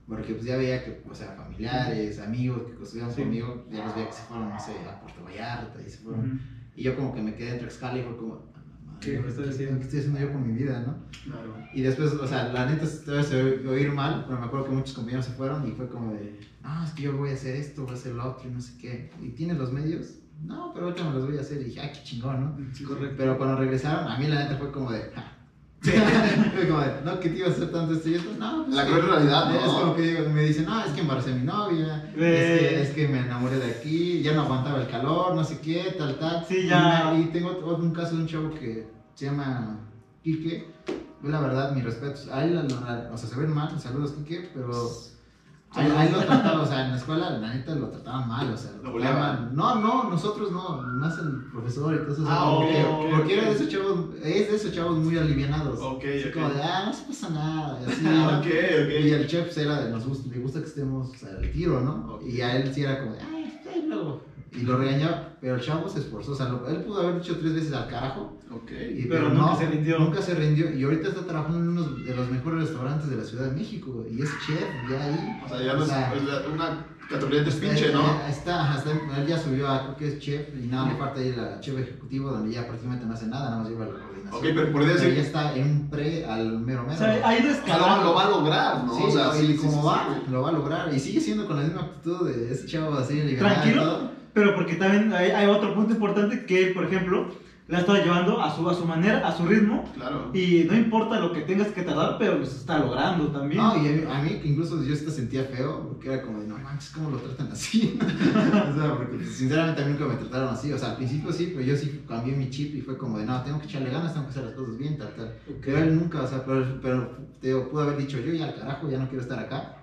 Porque pues ya veía que, o sea, familiares, amigos que estudiaban Sí. conmigo, ya los veía que se fueron, no sé, a Puerto Vallarta y se fueron. Y yo como que me quedé entre escala y fue como, "A madre, ¿Qué estoy haciendo? ¿Qué estoy haciendo yo con mi vida, no? Claro. Y después, o sea, la neta se debe se oír mal, pero me acuerdo que muchos compañeros se fueron y fue como de, no, es que yo voy a hacer esto, voy a hacer lo otro y no sé qué. ¿Y tienes los medios? No, pero ahorita me los voy a hacer. Y dije, ay, qué chingón, ¿no? Sí, correcto. Pero cuando regresaron, a mí la neta fue como de, "Ja". fue como de, no, que te iba a hacer tanto esto y esto. No, pues La cruel realidad, ¿no? Es como que digo, me dicen, no, es que embaracé a mi novia, Eh. es, que, es que me enamoré de aquí, ya no aguantaba el calor, no sé qué, tal, tal. Sí, ya. Y, tengo otro- un caso de un chavo que se llama Quique. Yo, la verdad, mis respetos. A él, o sea, se ven mal, saludos, Quique, pero. A él, a él lo trataba, o sea, en la escuela, la neta, lo trataban mal, o sea, Lo lo trataban- No, no, nosotros no, más el profesor y todo eso. Ah, como ok, que- ok, porque era de esos chavos, es de esos chavos muy alivianados. Ok, Así como de, ah, no se pasa nada, y así. Ah, Y el chef era de, nos gusta, le gusta que estemos o sea, al tiro, ¿no? Y a él sí era como de, luego. Y lo regañaba, pero el chavo se esforzó. O sea, lo- él pudo haber dicho tres veces al carajo. Ok. y- Pero nunca se rindió. Nunca se rindió. Y ahorita está trabajando en uno de los mejores restaurantes de la Ciudad de México. Y es chef, ya ahí. O sea, ya no es, sea, es la- una categoría de pinche, ¿no? está, él ya subió a, creo que es chef, y nada, le falta ahí la chef ejecutivo, donde ya prácticamente no hace nada, nada más lleva la coordinación. Ok, pero podría Pero ya decir. está en un pre al mero mero. O sea, ha ido O sea, lo, va- lo va a lograr, ¿no? Sí, o sea, y sí, sí, como sí, va, lo va a lograr. Y sigue siendo con la misma actitud de ese chavo así liberal. y Tranquilo, todo. Pero porque también hay, hay otro punto importante que, por ejemplo, la ha estado llevando a su, a su manera, a su ritmo, Claro. y no importa lo que tengas que tardar, pero se está logrando también. No, y a mí, que incluso yo hasta sentía feo, porque era como de, no manches, ¿cómo lo tratan así? o sea, porque pues, sinceramente a mí nunca me trataron así. O sea, al principio sí, pero yo sí cambié mi chip y fue como de, no, tengo que echarle ganas, tengo que hacer las cosas bien, tal, tal. Ok. Pero él nunca, o sea, pero, pero te pudo haber dicho, yo ya al carajo, ya no quiero estar acá.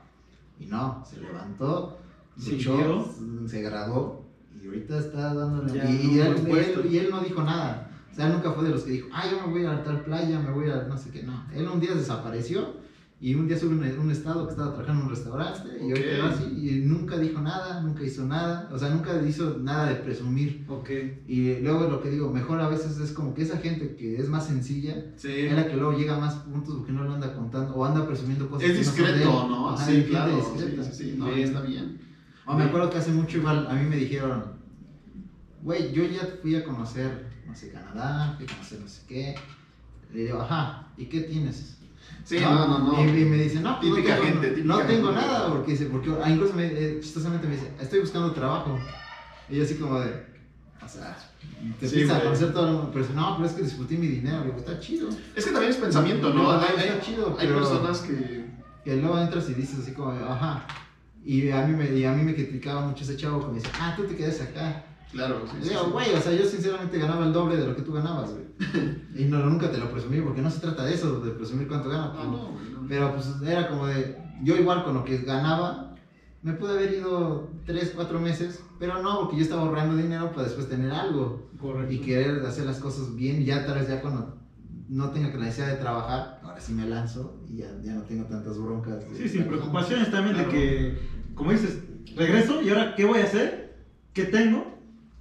Y no, se levantó, luchó, se graduó y ahorita está dándole. Ya, y, y un él, puesto. él- y él no dijo nada. O sea, nunca fue de los que dijo, ah, yo me voy a tal playa, me voy a no sé qué. No, él un día desapareció y un día subió un, un estado que estaba trabajando en un restaurante y Ok. ahorita así y nunca dijo nada, nunca hizo nada. O sea, nunca hizo nada de presumir. Ok. Y luego lo que digo, mejor a veces es como que esa gente que es más sencilla Sí. es la que luego llega a más puntos porque no lo anda contando o anda presumiendo cosas Es que no discreto, ¿no? Ajá, Sí, claro. Sí, sí, sí. No, está bien. O me acuerdo que hace mucho igual a mí me dijeron, güey, yo ya fui a conocer, no sé, Canadá, fui a conocer no sé qué. Le digo, ajá, ¿y qué tienes? Sí, no, no, no. Y, y me dice, no, pues no Típica tengo, gente, típica no tengo gente. nada, porque dice, porque incluso me, eh, chistosamente me dice, estoy buscando trabajo. Y yo así como de, o sea, te Sí, a conocer todo el mundo, pero dice, no, pero es que disfruté mi dinero, digo, está chido. Es que también es pensamiento, ¿no? No, Hay, está hay- chido, hay personas que. Que luego entras y dices así como, de, ajá. Y a mí me, y a mí me criticaba mucho ese chavo que me dice, ah, tú te quedas acá. Claro, sí. Sí, digo, sí. güey, o sea, yo sinceramente ganaba el doble de lo que tú ganabas, güey. y no, nunca te lo presumí, porque no se trata de eso, de presumir cuánto gano. No, no. Pero pues era como de, yo igual con lo que ganaba, me pude haber ido 3, 4 meses, pero no, porque yo estaba ahorrando dinero para después tener algo Correcto. y querer hacer las cosas bien. Ya tal vez ya cuando no tenga la necesidad de trabajar, ahora sí me lanzo y ya, ya no tengo tantas broncas. Sí, sin estar preocupaciones también Claro. de que, como dices, regreso y ahora, ¿qué voy a hacer? ¿Qué tengo?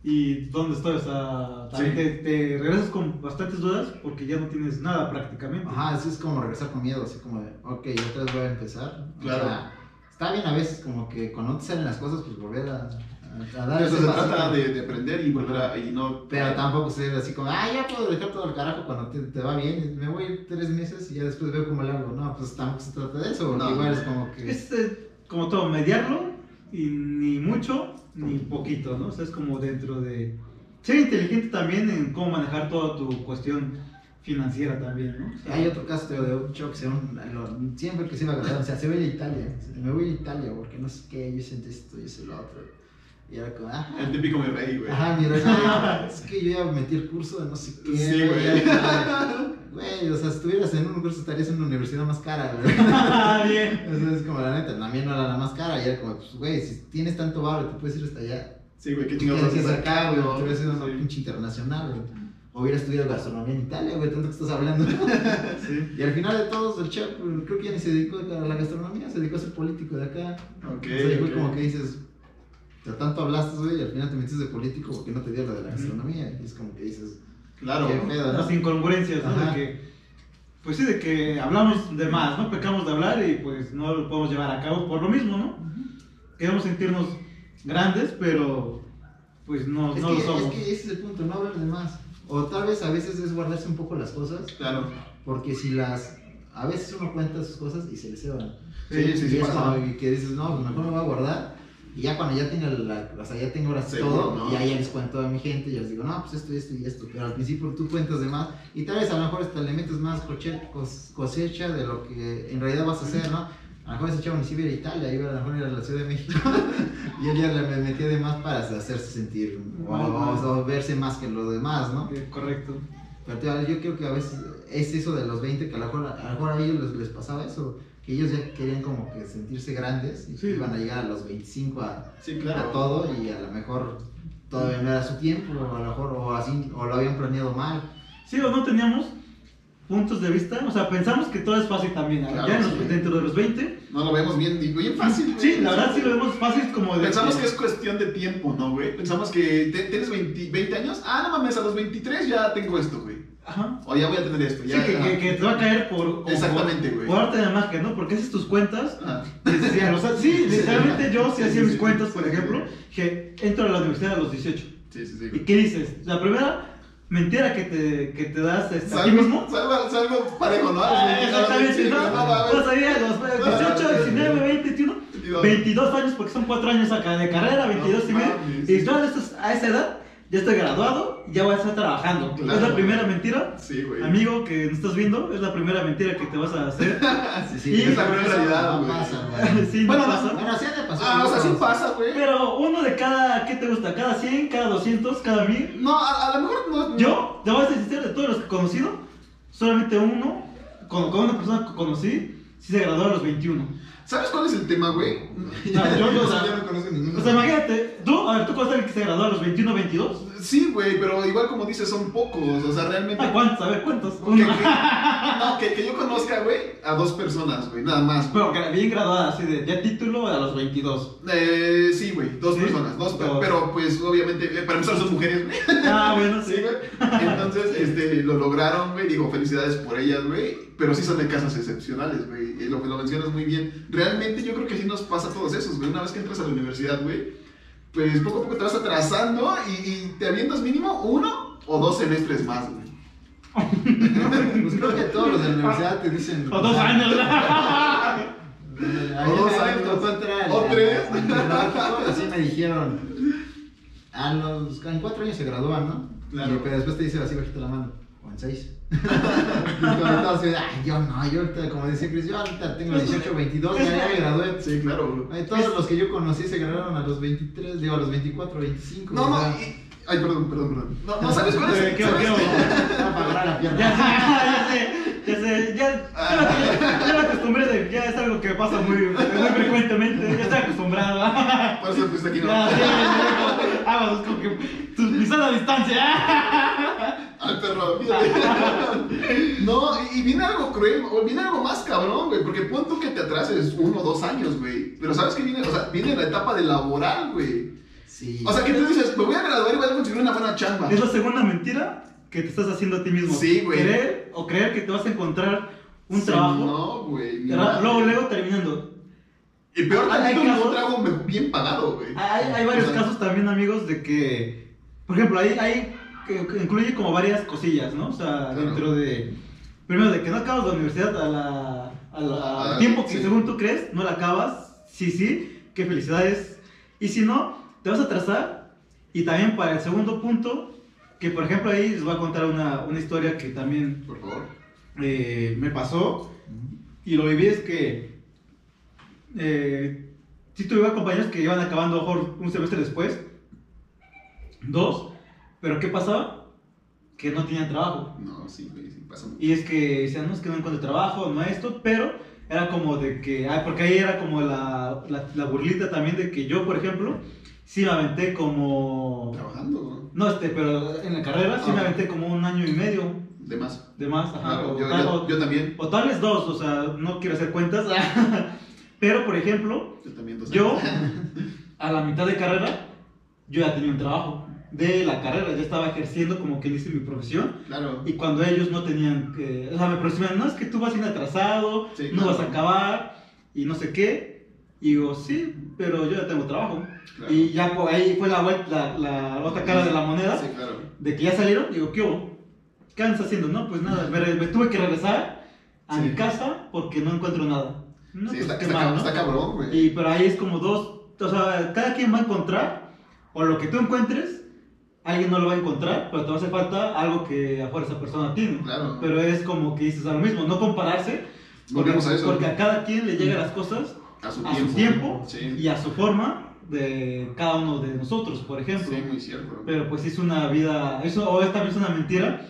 ¿Y dónde estoy? O sea, también Sí. te, te regresas con bastantes dudas porque ya no tienes nada prácticamente. Ajá, así es como regresar con miedo, así como de, ok, otra vez voy a empezar. O Claro. sea, está bien a veces como que cuando no te salen las cosas, pues volver a, a, a dar eso se trata de, de aprender y volver a. Y no, Pero tampoco ser así como, ah, ya puedo dejar todo el carajo cuando te, te va bien, me voy a ir tres meses y ya después veo cómo le hago. No, pues tampoco se trata de eso, porque No. igual es como que... Es eh, como todo, mediarlo y ni mucho ni poquito, ¿no? O sea, es como dentro de... Ser inteligente también en cómo manejar toda tu cuestión financiera también, ¿no? Hay otro caso de un lo- siempre que se iba a graduar, o sea, se va a Italia, me voy a Italia porque no sé qué, yo siento esto, yo sé lo otro. Y era como, ah, El típico me reí, güey. Ajá, mira, ah, es que yo ya metí el curso de no sé qué. Sí, güey. Güey, o sea, si estuvieras en un curso estarías en una universidad más cara, güey. Bien. Eso es como la neta, también no era la más cara, y era como, pues, güey, si tienes tanto barro, te puedes ir hasta allá. Sí, güey, qué ¿Qué chingados haces acá, güey? Te hubieras ido a una pinche internacional, güey. O hubiera estudiado gastronomía en Italia, güey, tanto que estás hablando. Sí. y al final de todos, el chef, creo que ya ni se dedicó a la gastronomía, se dedicó a ser político de acá. Ok, o sea, y fue ok. como que dices, de tanto hablaste, güey, y al final te metiste de político porque no te dio lo de la gastronomía. Y es como que dices, Claro. qué pedo, ¿no? Las incongruencias, ¿no? De que, pues sí, de que hablamos de más, ¿no? Pecamos de hablar y pues no lo podemos llevar a cabo por lo mismo, ¿no? Queremos sentirnos grandes, pero pues no, Es, no que, lo es somos. que ese es el punto, no hablar de más. O tal vez a veces es guardarse un poco las cosas, Claro. porque si las. A veces uno cuenta sus cosas y se le ceban. Sí, sí, sí, y es pasa. como que dices, no, pues mejor me voy a guardar. Y ya cuando ya tenga la, o sea, ya tengo ahora sí todo, ¿no? y ya, ya les cuento a mi gente, y ya les digo, no, pues esto, esto y esto. Pero al principio tú cuentas de más, y tal vez a lo mejor hasta le metes más cosecha de lo que en realidad vas a hacer, ¿no? A lo mejor ese chavo ni siquiera iba a Italia, iba a lo mejor ir a la Ciudad de México. y él ya le metía de más para hacerse sentir, o, o- o verse más que los demás, ¿no? Correcto. Pero te digo, yo creo que a veces es eso de los 20, que a lo mejor a, lo mejor a ellos les, les pasaba eso, que ellos ya querían como que sentirse grandes y Sí. que iban a llegar a los 25 a, Sí, a todo y a lo mejor todavía no era su tiempo, o a lo mejor o así, o lo habían planeado mal. Sí, o no teníamos puntos de vista, o sea, pensamos que todo es fácil también. Claro, ya los- dentro de los 20 No lo vemos bien, bien fácil. güey. Sí, la verdad sí lo vemos fácil como de... Pensamos que es cuestión de tiempo, ¿no, güey? Pensamos que te- tienes 20, 20 años. Ah, no mames, a los 23 ya tengo esto, güey. Ajá. O ya voy a tener esto. Sí, Ya, que, ajá. que, que te va a caer por... Exactamente, por- güey. Por arte de magia, ¿no? Porque haces tus cuentas Ajá. Decía, o sea, sí, literalmente yo sí Sí, hacía sí, mis sí, cuentas, sí, por sí, ejemplo, que entro a la universidad a los 18. Sí, sí, sí. ¿Y güey. qué dices? La primera mentira que te, que te das Salgo, mismo. salgo, salgo parejo, ¿no? Ah, 20, a los Exactamente, 25, ¿no? Pues ahí a los 18, 19, 20, 21, 22 años, porque son 4 años acá de carrera, 22 y medio. Y yo a esa edad ya estoy graduado, ya voy a estar trabajando. Claro. Es la primera mentira. Sí, güey. Amigo que nos estás viendo, es la primera mentira que te vas a hacer. Sí, sí, es la primera realidad, no güey. pasa, güey. sí, no Bueno, pasa. Bueno, sí te pasó. Ah, o sea, sí pasa, güey. Pero uno de cada, ¿qué te gusta? ¿Cada 100? ¿Cada 200? ¿Cada 1000? No, a, a lo mejor no. Yo, te voy a sincero, de todos los que he conocido, solamente uno, con, con una persona que conocí, sí se graduó a los 21. ¿Sabes cuál es el tema, güey? No, yo- yo- o sea, ya no conozco ninguno. O sea, imagínate, tú, a ver, ¿tú conoces a alguien que se graduó a los 21, 22? Sí, güey, pero igual como dices, son pocos. O sea, realmente. ¿A cuántos? A ver, ¿cuántos? Que, Uno. que- no, que, que yo conozca, güey, a dos personas, güey, nada más. Pero bien graduada, así de, ya título a los 22. Eh, sí, güey, dos ¿Sí? personas, dos, pero, pero, pues obviamente, eh, para empezar son mujeres, güey. Ah, bueno, sí. Sí, güey. Entonces, este, lo lograron, güey, digo, felicidades por ellas, güey, pero sí son de casos excepcionales, güey, y lo que lo mencionas muy bien. Realmente yo creo que sí nos pasa a todos esos, güey, una vez que entras a la universidad, güey, pues poco a poco te vas atrasando y, y te avientas mínimo uno o dos semestres más, güey. Pues creo que todos los de la universidad te dicen. O dos años. A mí O dos años. O tres. Así me dijeron. A los, en cuatro años se gradúan, ¿no? Claro. Y, pero después te dice así bajita la mano. O en seis. y cuando todos así, ay, yo no, yo ahorita, como decía Chris, yo ahorita tengo 18, 22, ya, ya me gradué. Sí, claro. Ay, todos los que yo conocí se graduaron a los 23, digo, a los 24, 25. No, o no, y- ay, perdón, perdón, perdón. No, no, ¿sabes cuál es? Eh, ¿qué- ¿Sabes? qué- para pagar la pierna. Ya sé, ya sé, ya sé, ya, ya, acostumbré de, ya es algo que pasa muy, muy frecuentemente, ya estoy acostumbrado. Por eso fuiste aquí, ¿no? Ya, sí, sí, Vamos, como que tu, mi sana distancia. Al perro, fíjate. No, y, viene algo cruel, o viene algo más cabrón, güey, porque pon tú que te atrases uno o dos años, güey. Pero ¿sabes qué viene? O sea, viene la etapa de laboral, güey. Sí. O sea, que tú dices, me voy a graduar y voy a conseguir una buena chamba. Es la segunda mentira que te estás haciendo a ti mismo. Sí, güey. Creer o creer que te vas a encontrar un Sí, trabajo. No, güey. luego, luego terminando. Y peor Hay- hay un me- bien pagado, güey. Hay, hay varios O sea, casos también, amigos, de que, por ejemplo, hay, hay que, que incluye como varias cosillas, ¿no? O sea, Claro. dentro de, primero, de que no acabas la universidad a la, a la- Ah, tiempo que sí. según tú crees, no la acabas, sí, sí, qué felicidades. Y si no, te vas a atrasar. Y también para el segundo punto, que por ejemplo ahí les voy a contar una, una historia que también Por favor. eh, me pasó y lo viví es que eh, sí tuve compañeros que iban acabando a un semestre después, dos, pero ¿qué pasaba? Que no tenían trabajo. No, sí, güey, sí, pasa mucho. Y es que decían, no, es que no encuentro trabajo, no esto, pero era como de que, ah, porque ahí era como la, la, la burlita también de que yo, por ejemplo, sí me aventé como... Trabajando, ¿no? No, este, pero en la carrera sí Ah. me aventé como un año y medio De más. de más, ajá, Claro, o yo, tal- yo, yo también. o tal vez dos, o sea, no quiero hacer cuentas. Pero, por ejemplo, Yo yo, a la mitad de carrera, yo ya tenía un trabajo de la carrera, ya estaba ejerciendo como que dice mi profesión. Claro. Y cuando ellos no tenían que, o sea, me presionaban, no, es que tú vas bien atrasado, Sí, no claro. vas a acabar, y no sé qué. Y digo, sí, pero yo ya tengo trabajo. Claro. Y ya ahí fue la, vuelta, la, la otra cara de la moneda Sí, claro. de que ya salieron, digo, ¿qué hubo? ¿Qué andas haciendo? No, pues nada, me, me tuve que regresar a Sí. mi casa porque no encuentro nada. No, sí, pues está, está, mal, ¿no? está cabrón, güey. Y, pero ahí es como dos, o sea, cada quien va a encontrar, o lo que tú encuentres, alguien no lo va a encontrar, pero te va a hacer falta algo que a fuerza esa persona tiene. Claro. Pero es como que dices a lo mismo, no compararse, porque, a eso. porque a cada quien le llegan las cosas a su a tiempo. su tiempo Sí. y a su forma de cada uno de nosotros, por ejemplo. Sí, muy cierto. Pero pues es una vida, eso, o esta vez una mentira,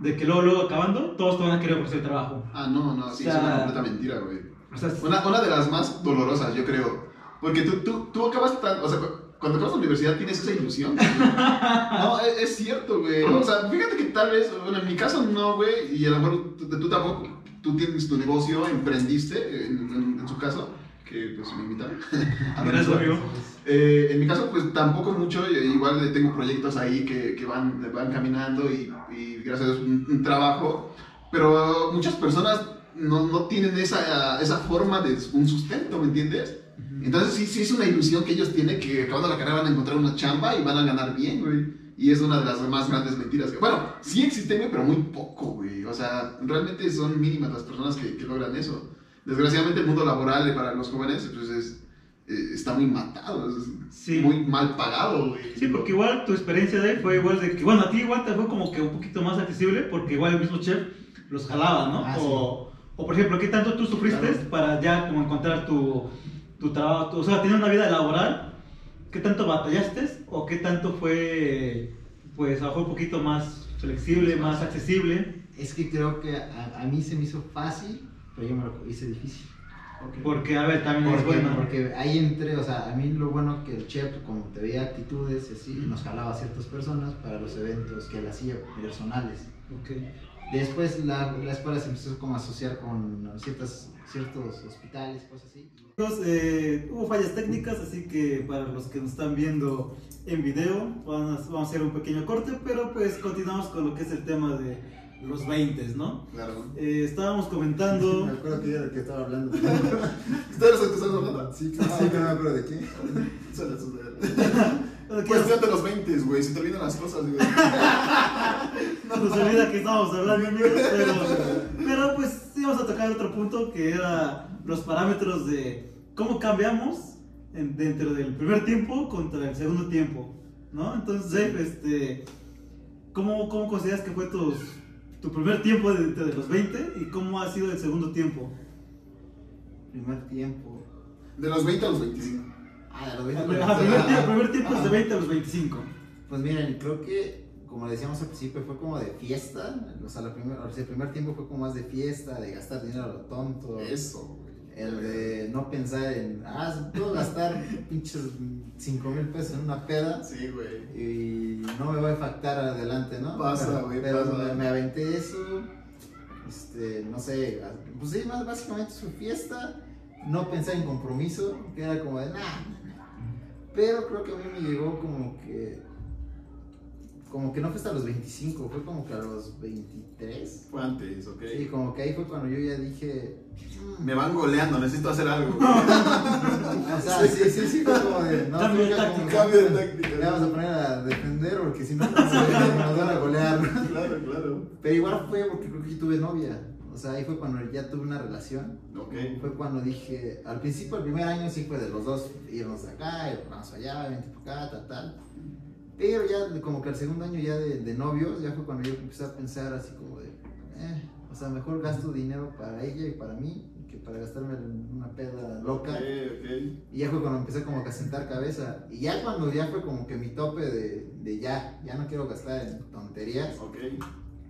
de que luego, luego acabando, todos te van a querer ofrecer trabajo. Ah, no, no, sí, O sea, es una completa mentira, güey. O sea, es- Una, una de las más dolorosas, yo creo. Porque tú, tú, tú acabas tan. O sea, cuando acabas la universidad tienes esa ilusión. güey. no, es, es cierto, güey. O sea, fíjate que tal vez, bueno, en mi caso no, güey. Y a lo mejor tú, tú tampoco. Tú tienes tu negocio, emprendiste en, en- en su caso, que pues me invitaron. A Gracias, amigo. Eh, en mi caso, pues tampoco mucho, eh, igual tengo proyectos ahí que, que van, van caminando y, y gracias a Dios un, un trabajo, pero muchas personas no, no tienen esa, esa forma de un sustento, ¿me entiendes? Entonces sí, sí es una ilusión que ellos tienen que acabando la carrera van a encontrar una chamba y van a ganar bien, güey. Y es una de las más grandes mentiras. que- Bueno, sí existen, güey, pero muy poco, güey. O sea, realmente son mínimas las personas que, que logran eso. Desgraciadamente el mundo laboral para los jóvenes pues es, eh, está muy matado, es Sí. muy mal pagado, güey. Sí, porque igual tu experiencia de ahí fue igual de que, bueno, a ti igual te fue como que un poquito más accesible porque igual el mismo chef los jalaba, ¿no? Ah, o, o, por ejemplo, ¿qué tanto tú sufriste Claro. para ya como encontrar tu, tu trabajo, tu- o sea, tener una vida laboral? ¿Qué tanto batallaste o qué tanto fue, pues, a un poquito más flexible, más accesible? Es que creo que a, a mí se me hizo fácil, pero yo me lo hice difícil. Porque, a ver, también es Porque, bueno. porque ahí entré, o sea, a mí lo bueno que el chef, como te veía actitudes y así, nos jalaba a ciertas personas para los eventos que él hacía personales. Ok. Después la, la escuela se empezó como a asociar con ciertas, ciertos hospitales, cosas así. Chicos, eh, hubo fallas técnicas, así que para los que nos están viendo en video, vamos a, hacer un pequeño corte, pero pues continuamos con lo que es el tema de los 20, ¿no? Claro. Eh, estábamos comentando... acuerdo que era el que estaba hablando. ¿Ustedes que están hablando? sí, sí, no me acuerdo de qué. Son las Pues fíjate los 20, güey, se te olvidan las cosas, güey. no nos olvida que estábamos hablando, amigos, pero, pero pues sí vamos a tocar otro punto que era los parámetros de cómo cambiamos en- dentro del primer tiempo contra el segundo tiempo, ¿no? Entonces, Zef, este, ¿cómo, ¿cómo consideras que fue tus, tu primer tiempo de, de los 20 y cómo ha sido el segundo tiempo? Primer tiempo. De los 20 a los 25. Ah, de los El 20 primer, tiempo, primer tiempo es de 20 a los 25. Pues miren, creo que, como decíamos al principio, fue como de fiesta. O sea, la primer, o sea, el primer tiempo fue como más de fiesta, de gastar dinero a lo tonto. Eso, güey. El de no pensar en, ah, puedo gastar pinches 5 mil pesos en una peda Sí, güey. y no me voy a factar adelante, ¿no? Pasa, Pero- güey, Pero pasa. me, me aventé eso, este, no sé, pues sí, más básicamente su fiesta, no pensar en compromiso, que era como de, nah". Pero creo que a mí me llegó como que, como que no fue hasta los 25, fue como que a los 23. Fue antes, ¿ok? Sí, como que ahí fue cuando yo ya dije, "Mm". Me van goleando, necesito hacer algo. O sea, sí, sí, sí, fue como de. No, Cambio de táctica. Cambio de táctica. Le vamos a poner a defender porque si no nos van a golear. Claro, claro. Pero igual fue porque creo que yo tuve novia. O sea, ahí fue cuando ya tuve una relación. Ok. Fue cuando dije, al principio, el primer año sí fue de los dos irnos de acá, vamos allá, vente por acá, tal, tal. Pero ya como que al segundo año ya de, de novios, ya fue cuando yo empecé a pensar así como de, eh, o sea, mejor gasto dinero para ella y para mí que para gastarme en una peda loca. Ok, ok. Y ya fue cuando empecé como que a sentar cabeza. Y ya cuando ya fue como que mi tope de, de ya, ya no quiero gastar en tonterías, Ok.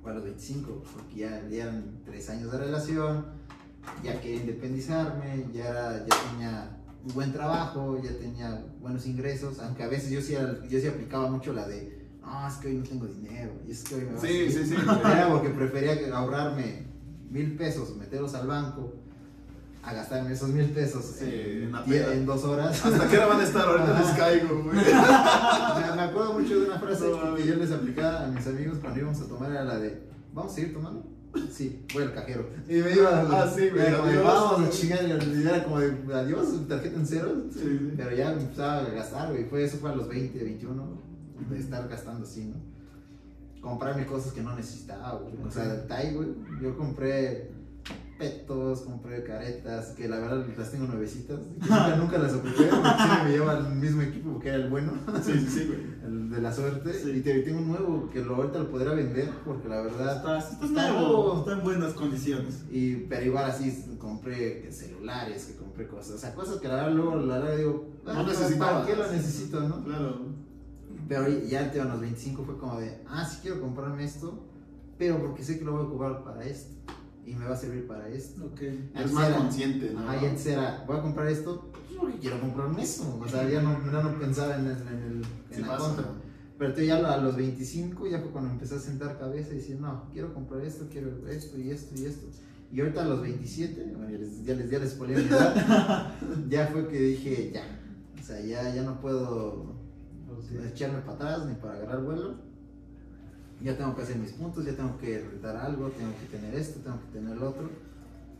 fue a los 25, porque ya, ya eran tres años de relación, ya quería independizarme, ya, ya tenía buen trabajo, ya tenía buenos ingresos, aunque a veces yo sí, yo sí aplicaba mucho la de, no, es que hoy no tengo dinero, y es que hoy me va a Sí, sí, sí. Era porque prefería ahorrarme mil pesos, meterlos al banco, a gastarme esos mil pesos Sí, en, una dos horas. ¿Hasta qué hora van a estar? Ahorita les caigo, güey. me, acuerdo mucho de una frase No, que yo les aplicaba a mis amigos cuando íbamos a tomar, era la de, ¿vamos a seguir tomando? Sí, voy al cajero. Y me iba, Ah, sí, como adiós. vamos a chingar, y era como de, adiós, tarjeta en cero. Sí, sí. Pero ya me empezaba a gastar, güey, fue, eso fue a los 20, 21, de estar gastando así, ¿no? Comprarme cosas que no necesitaba, güey. O sea, detalle, güey, yo compré petos, compré caretas, que la verdad las tengo nuevecitas, nunca, nunca las ocupé, porque siempre me lleva al mismo equipo porque era el bueno. Sí, sí, sí, güey. el de la suerte. Sí. Y te- tengo un nuevo que lo, ahorita lo podría vender porque la verdad. Está, está Está nuevo, nuevo. está en buenas condiciones. Y, pero igual así compré celulares, que compré cosas. O sea, cosas que la verdad luego la verdad digo. No ah, ¿para- necesitabas. ¿Para qué lo necesito, no? Claro. Pero ya a los 25 fue como de, ah, sí quiero comprarme esto, pero porque sé que lo voy a ocupar para esto. Y me va a servir para esto. Ok. Es más era- consciente, ¿no? Y antes era, voy a comprar esto pues, porque quiero comprarme eso. O sea, ya no, ya no pensaba en, el- en, el, en Sí la pasa. contra. Pero entonces ya a los 25 ya fue cuando empecé a sentar cabeza y decir, no, quiero comprar esto, quiero esto y esto y esto. Y ahorita a los 27, bueno, ya les, ya les, ya les spoileé mi edad, ya fue que dije, ya. O sea, ya, ya no puedo echarme para atrás ni para agarrar vuelo. Ya tengo que hacer mis puntos, ya tengo que retar algo, tengo que tener esto, tengo que tener lo otro.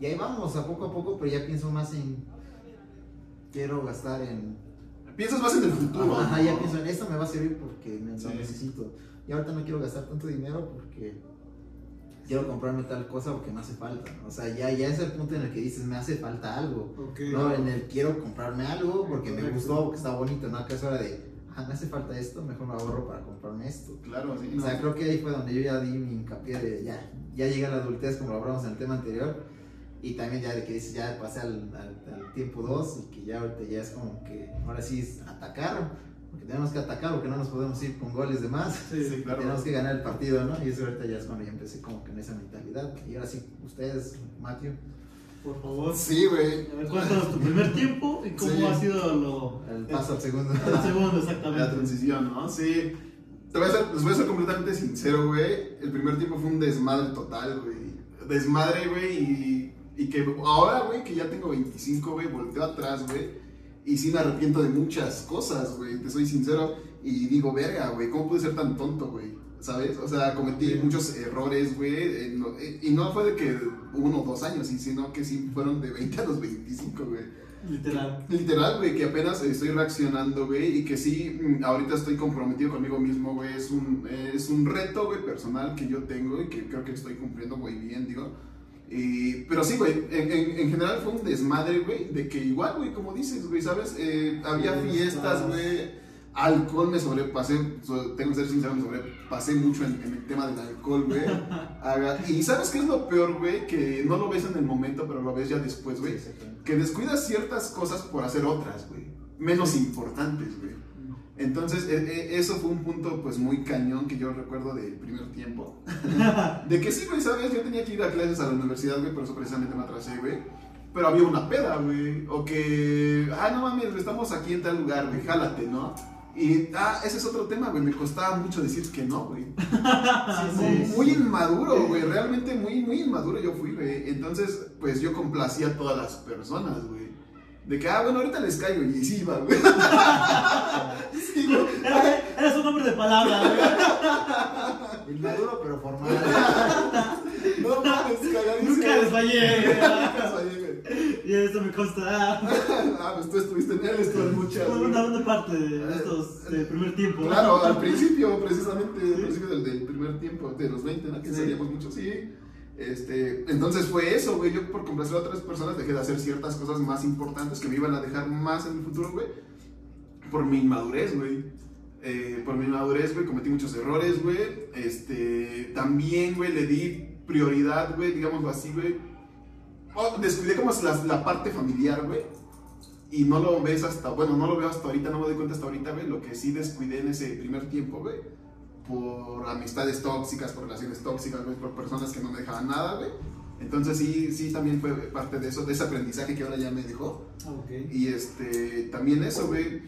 Y ahí vamos, a poco a poco, pero ya pienso más en. Quiero gastar en. Piensas más en el futuro. Ajá, ¿no? ya pienso en esto me va a servir porque me, lo necesito. Y ahorita no quiero gastar tanto dinero porque quiero comprarme tal cosa porque me hace falta. O sea, ya, ya es el punto en el que dices, me hace falta algo. Ok. No, en el quiero comprarme algo porque me gustó, porque está bonito, ¿no? Que es hora de, hace falta esto, mejor me ahorro para comprarme esto. Claro, sí. O sea, creo que ahí fue donde yo ya di mi hincapié de, ya, ya llegué a la adultez, como lo hablamos en el tema anterior. Y también ya de que dices, ya pasé al, al- al tiempo 2 y que ya ahorita ya es como que, ahora sí es atacar, porque tenemos que atacar, porque no nos podemos ir con goles de más. Sí, sí, claro. Tenemos que ganar el partido, ¿no? Y eso ahorita ya es cuando ya empecé como que en esa mentalidad. Y ahora sí, ustedes, Matthew, Por favor. Sí, güey. A ver, cuéntanos tu primer tiempo y cómo Sí. ha sido lo. el paso al segundo. El segundo, La exactamente. transición, ¿no? Sí. Te voy a ser, les voy a ser completamente sincero, güey. El primer tiempo fue un desmadre total, güey. Desmadre, güey. Y, y que ahora, güey, que ya tengo 25, güey, volteo atrás, güey. Y sí me arrepiento de muchas cosas, güey. Te soy sincero. Y digo, verga, güey, ¿cómo pude ser tan tonto, güey? ¿Sabes? O sea, cometí Sí. muchos errores, güey. eh, no- eh, Y no fue de que uno o dos años, sino que sí fueron de 20 a los 25, güey. Literal. Literal, güey, que apenas estoy reaccionando, güey, y que sí, mm, ahorita estoy comprometido conmigo mismo, güey, es un, es un reto, güey, personal que yo tengo y que creo que estoy cumpliendo muy bien, digo. Y, pero sí, güey, en, en- en general fue un desmadre, güey, de que igual, güey, como dices, güey, ¿sabes? Eh, había fiestas, güey, alcohol me sobrepasé, so- tengo que ser sincero, me sobrepasé mucho en, en el tema del alcohol, güey. Y ¿sabes qué es lo peor, güey? Que no lo ves en el momento, pero lo ves ya después, güey que descuidas ciertas cosas por hacer otras, güey. Menos importantes, güey. Entonces, e- e- eso fue un punto, pues, muy cañón que yo recuerdo del primer tiempo. de que sí, güey, ¿sabes? Yo tenía que ir a clases a la universidad, güey, por eso precisamente me atrasé, güey. Pero había una peda, güey. O que, ah, no mames, estamos aquí en tal lugar, güey, jálate, ¿no? Y, ah, ese es otro tema, güey. Me costaba mucho decir que no, güey. Sí, Muy inmaduro, güey. Realmente muy, muy inmaduro yo fui, güey. Entonces, pues yo complacía a todas las personas, güey. De que, ah, bueno, ahorita les caigo. Y sí, iba, güey. Sí, güey. Eres, eres un hombre de palabra, güey. Inmaduro pero formal. No mames, cagadísimo. Nunca les fallé. Nunca les fallé, güey. Y eso me consta. Ah, pues tú estuviste en él, estuve en muchas. Una, parte de estos de primer tiempo. Claro, al principio, precisamente, al principio del, del primer tiempo, de los 20, ¿no? Que Sí. salíamos mucho, sí. Este, entonces fue eso, güey. Yo por complacer a otras personas dejé de hacer ciertas cosas más importantes que me iban a dejar más en el futuro, güey. Por mi inmadurez, güey. Eh, por mi inmadurez, güey, cometí muchos errores, güey. Este, también, güey, le di prioridad, güey, digámoslo así, güey. Oh, descuidé como la, la parte familiar, güey. Y no lo ves hasta, bueno, no lo veo hasta ahorita, no me doy cuenta hasta ahorita, güey, lo que sí descuidé en ese primer tiempo, güey. Por amistades tóxicas, por relaciones tóxicas, güey, por personas que no me dejaban nada, güey. Entonces sí, sí, también fue parte de eso, de ese aprendizaje que ahora ya me dejó. Ok. Y este, también eso, güey.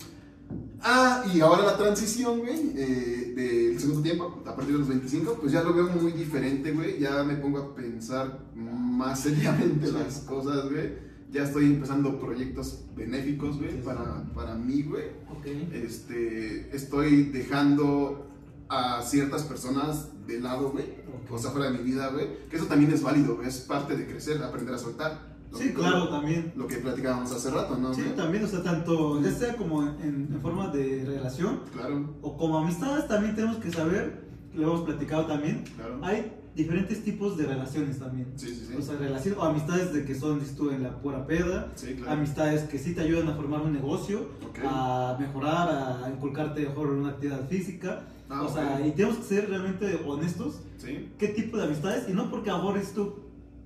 Ah, y ahora la transición, güey, eh, del segundo tiempo, a partir de los 25, pues ya lo veo muy diferente, güey. Ya me pongo a pensar más seriamente las cosas, güey. Ya estoy empezando proyectos benéficos, güey, Sí, sí. para, para mí, güey. Ok. Este, estoy dejando a ciertas personas de lado, güey. Ok. O sea, fuera de mi vida, güey. Que eso también es válido, güey. Es parte de crecer, aprender a soltar. Sí, claro, también. Lo que platicábamos hace rato, ¿no? Sí, también, o sea, tanto, ya sea como en, en forma de relación Claro, o como amistades, también tenemos que saber, lo hemos platicado también, claro. hay diferentes tipos de relaciones también. Sí, sí, sí. O sea, relación, o amistades de que son, tú, en la pura peda, sí, claro. amistades que sí te ayudan a formar un negocio, Ok. a mejorar, a inculcarte mejor una actividad física. Ah, o sea, y tenemos que ser realmente honestos Sí, qué tipo de amistades y no porque ahorres tú,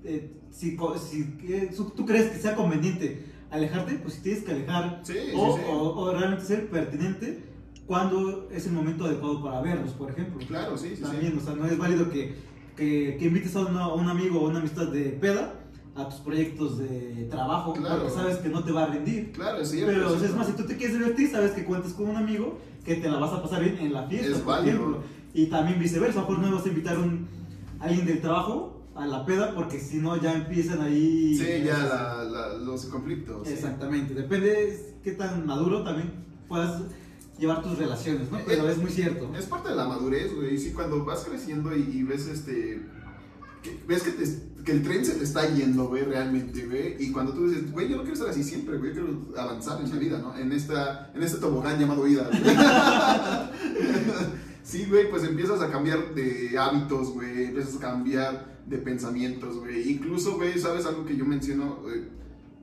eh, si, si su- tú crees que sea conveniente alejarte, pues si tienes que alejar sí, sí. o, sí. o- o realmente ser pertinente cuando es el momento adecuado para verlos, por ejemplo. Claro, sí, sí, También, sí. o sea, no es válido que, que, que invites a, una- a un amigo o una amistad de peda a tus proyectos de trabajo, Claro. porque sabes que no te va a rendir. Claro, es cierto. Pero es es más, si tú te quieres divertir, sabes que cuentas con un amigo que te la vas a pasar bien en la fiesta, Es por válido. ejemplo. Y también viceversa, a lo mejor no vas a invitar a alguien del trabajo a la peda porque si no ya empiezan ahí... Sí, ya la- la- los conflictos. sí. Exactamente, depende qué tan maduro también puedas llevar tus relaciones, ¿no? Pero es muy cierto. Es parte de la madurez, güey. Sí, cuando vas creciendo y, y ves este. que- ves que, te- que el tren se te está yendo, güey, realmente, güey. Y cuando tú dices, güey, yo no quiero estar así siempre, güey. Yo quiero avanzar en la vida, ¿no? En, esta, en este tobogán llamado vida. güey. sí, güey, pues empiezas a cambiar de hábitos, güey. Empiezas a cambiar de pensamientos, güey. Incluso, güey, ¿sabes algo que yo menciono? Eh,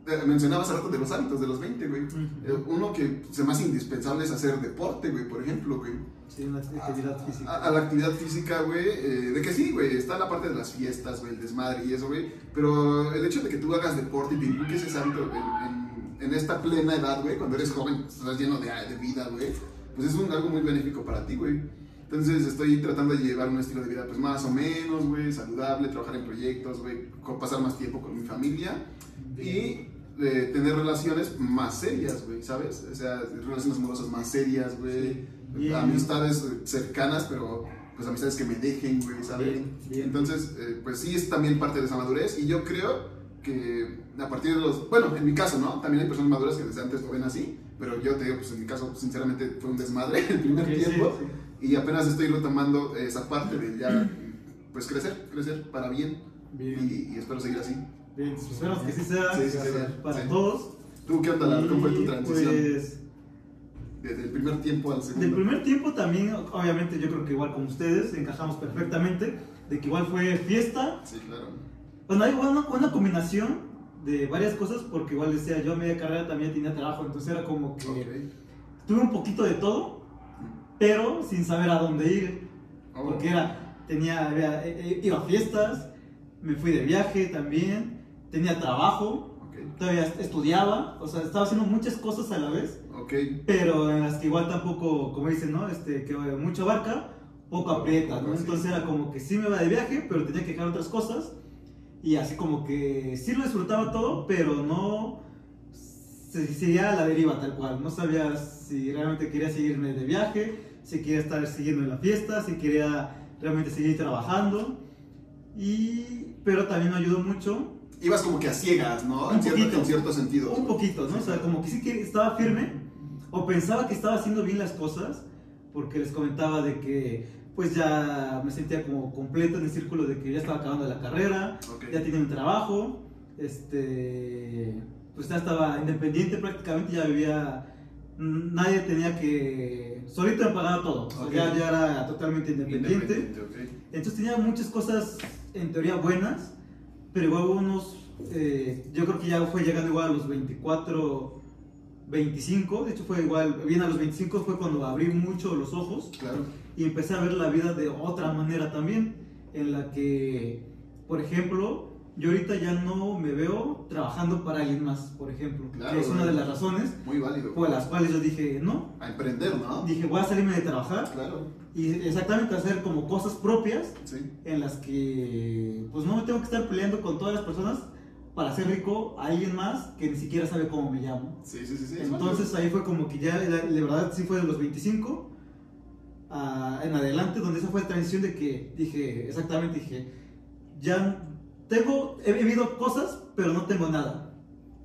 eh, mencionaba hace rato de los hábitos de los 20, güey. Eh, Uno que se hace indispensable es hacer deporte, güey, por ejemplo, güey. Sí, una actividad física. A, a la actividad física, güey, eh, de que sí, güey, está la parte de las fiestas, güey, el desmadre y eso, güey, pero el hecho de que tú hagas deporte y te inculques ese hábito en, en- en esta plena edad, güey, cuando eres joven, estás lleno de, de vida, güey, pues es un, algo muy benéfico para ti, güey. Entonces estoy tratando de llevar un estilo de vida, pues más o menos, güey, saludable, trabajar en proyectos, güey, pasar más tiempo con mi familia y eh, tener relaciones más serias, güey, ¿sabes? O sea, relaciones amorosas más serias, güey. Bien. Amistades eh, cercanas, pero pues amistades que me dejen, güey, ¿sabes? Bien, bien. Entonces, eh, pues sí es también parte de esa madurez y yo creo que a partir de los, bueno, en mi caso, ¿no? También hay personas maduras que desde antes lo ven así, pero yo te digo, pues en mi caso, sinceramente fue un desmadre el primer sí, tiempo sí. Y apenas estoy retomando esa parte de ya, pues crecer, crecer para bien, Bien, Y, y espero seguir así. bien, pues esperamos que sí sea Sí, sí, sí, para sí. todos. ¿Tú qué onda? ¿Cómo fue tu transición? Pues, Desde el primer tiempo al segundo. del primer tiempo también, obviamente yo creo que igual como ustedes, encajamos perfectamente, de que igual fue fiesta, Sí, claro. Bueno, hay una, una combinación de varias cosas, porque igual decía, yo a media carrera también tenía trabajo, entonces era como que Ok. tuve un poquito de todo, pero sin saber a dónde ir, Oh. porque era, tenía, había- eh, eh, iba a fiestas, me fui de viaje también, tenía trabajo, Ok. todavía estudiaba, o sea, estaba haciendo muchas cosas a la vez, Ok. pero en las que igual tampoco, como dicen, ¿no? Este, que mucho abarca, poco aprieta, ¿no? Entonces era como que sí me iba de viaje, pero tenía que dejar otras cosas. Y así como que sí lo disfrutaba todo, pero no se- seguía a la deriva tal cual. No sabía si realmente quería seguirme de viaje, si quería estar siguiendo en la fiesta, si quería realmente seguir trabajando. Y, pero también me ayudó mucho Ibas como que a ciegas, ¿no? En cierto, poquito. en cierto sentido. un poquito, ¿no? O sea, como que sí que estaba firme o pensaba que estaba haciendo bien las cosas, porque les comentaba de que pues ya me sentía como completo en el círculo de que ya estaba acabando la carrera, ya tenía un trabajo, este, pues ya estaba independiente prácticamente, ya vivía, nadie tenía que, solito me pagaba todo, o sea, Ok. ya, ya era totalmente independiente. Entonces tenía muchas cosas en teoría buenas, pero igual hubo unos, eh, yo creo que ya fue llegando igual a los 24, 25, de hecho fue igual, bien a los 25 fue cuando abrí mucho los ojos Claro. y empecé a ver la vida de otra manera también, en la que, por ejemplo, yo ahorita ya no me veo trabajando para alguien más, por ejemplo, Claro, que es una de las razones Muy válido. por las cuales yo dije, no, A emprender, ¿no? dije, voy a salirme de trabajar Claro. y exactamente hacer como cosas propias Sí. en las que pues no me tengo que estar peleando con todas las personas para hacer rico a alguien más que ni siquiera sabe cómo me llamo. Sí, sí, sí. sí, es Entonces ahí fue como que ya, la, la verdad sí fue de los 25 a- en adelante, donde esa fue la transición de que dije, exactamente dije, ya tengo, he vivido cosas, pero no tengo nada.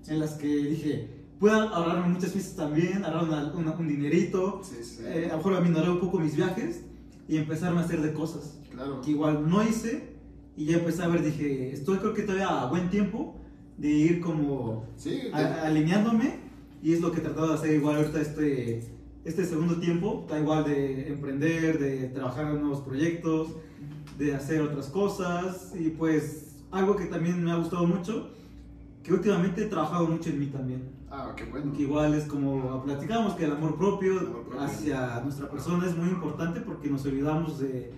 En las que dije, puedo ahorrarme muchas fiestas también, ahorrar una- una- un dinerito. Sí, sí. eh, a lo mejor aminorar un poco mis viajes y empezarme a hacer de cosas claro. que igual no hice y ya empecé a ver, dije, estoy creo que todavía a buen tiempo de ir como Sí, te- a- alineándome y es lo que he tratado de hacer igual ahorita este, este segundo tiempo, da igual de emprender, de trabajar en nuevos proyectos, de hacer otras cosas y pues algo que también me ha gustado mucho, que últimamente he trabajado mucho en mí también. Ah, qué bueno. Que igual es como platicamos que el amor propio, El amor propio. hacia nuestra persona es muy importante porque nos olvidamos de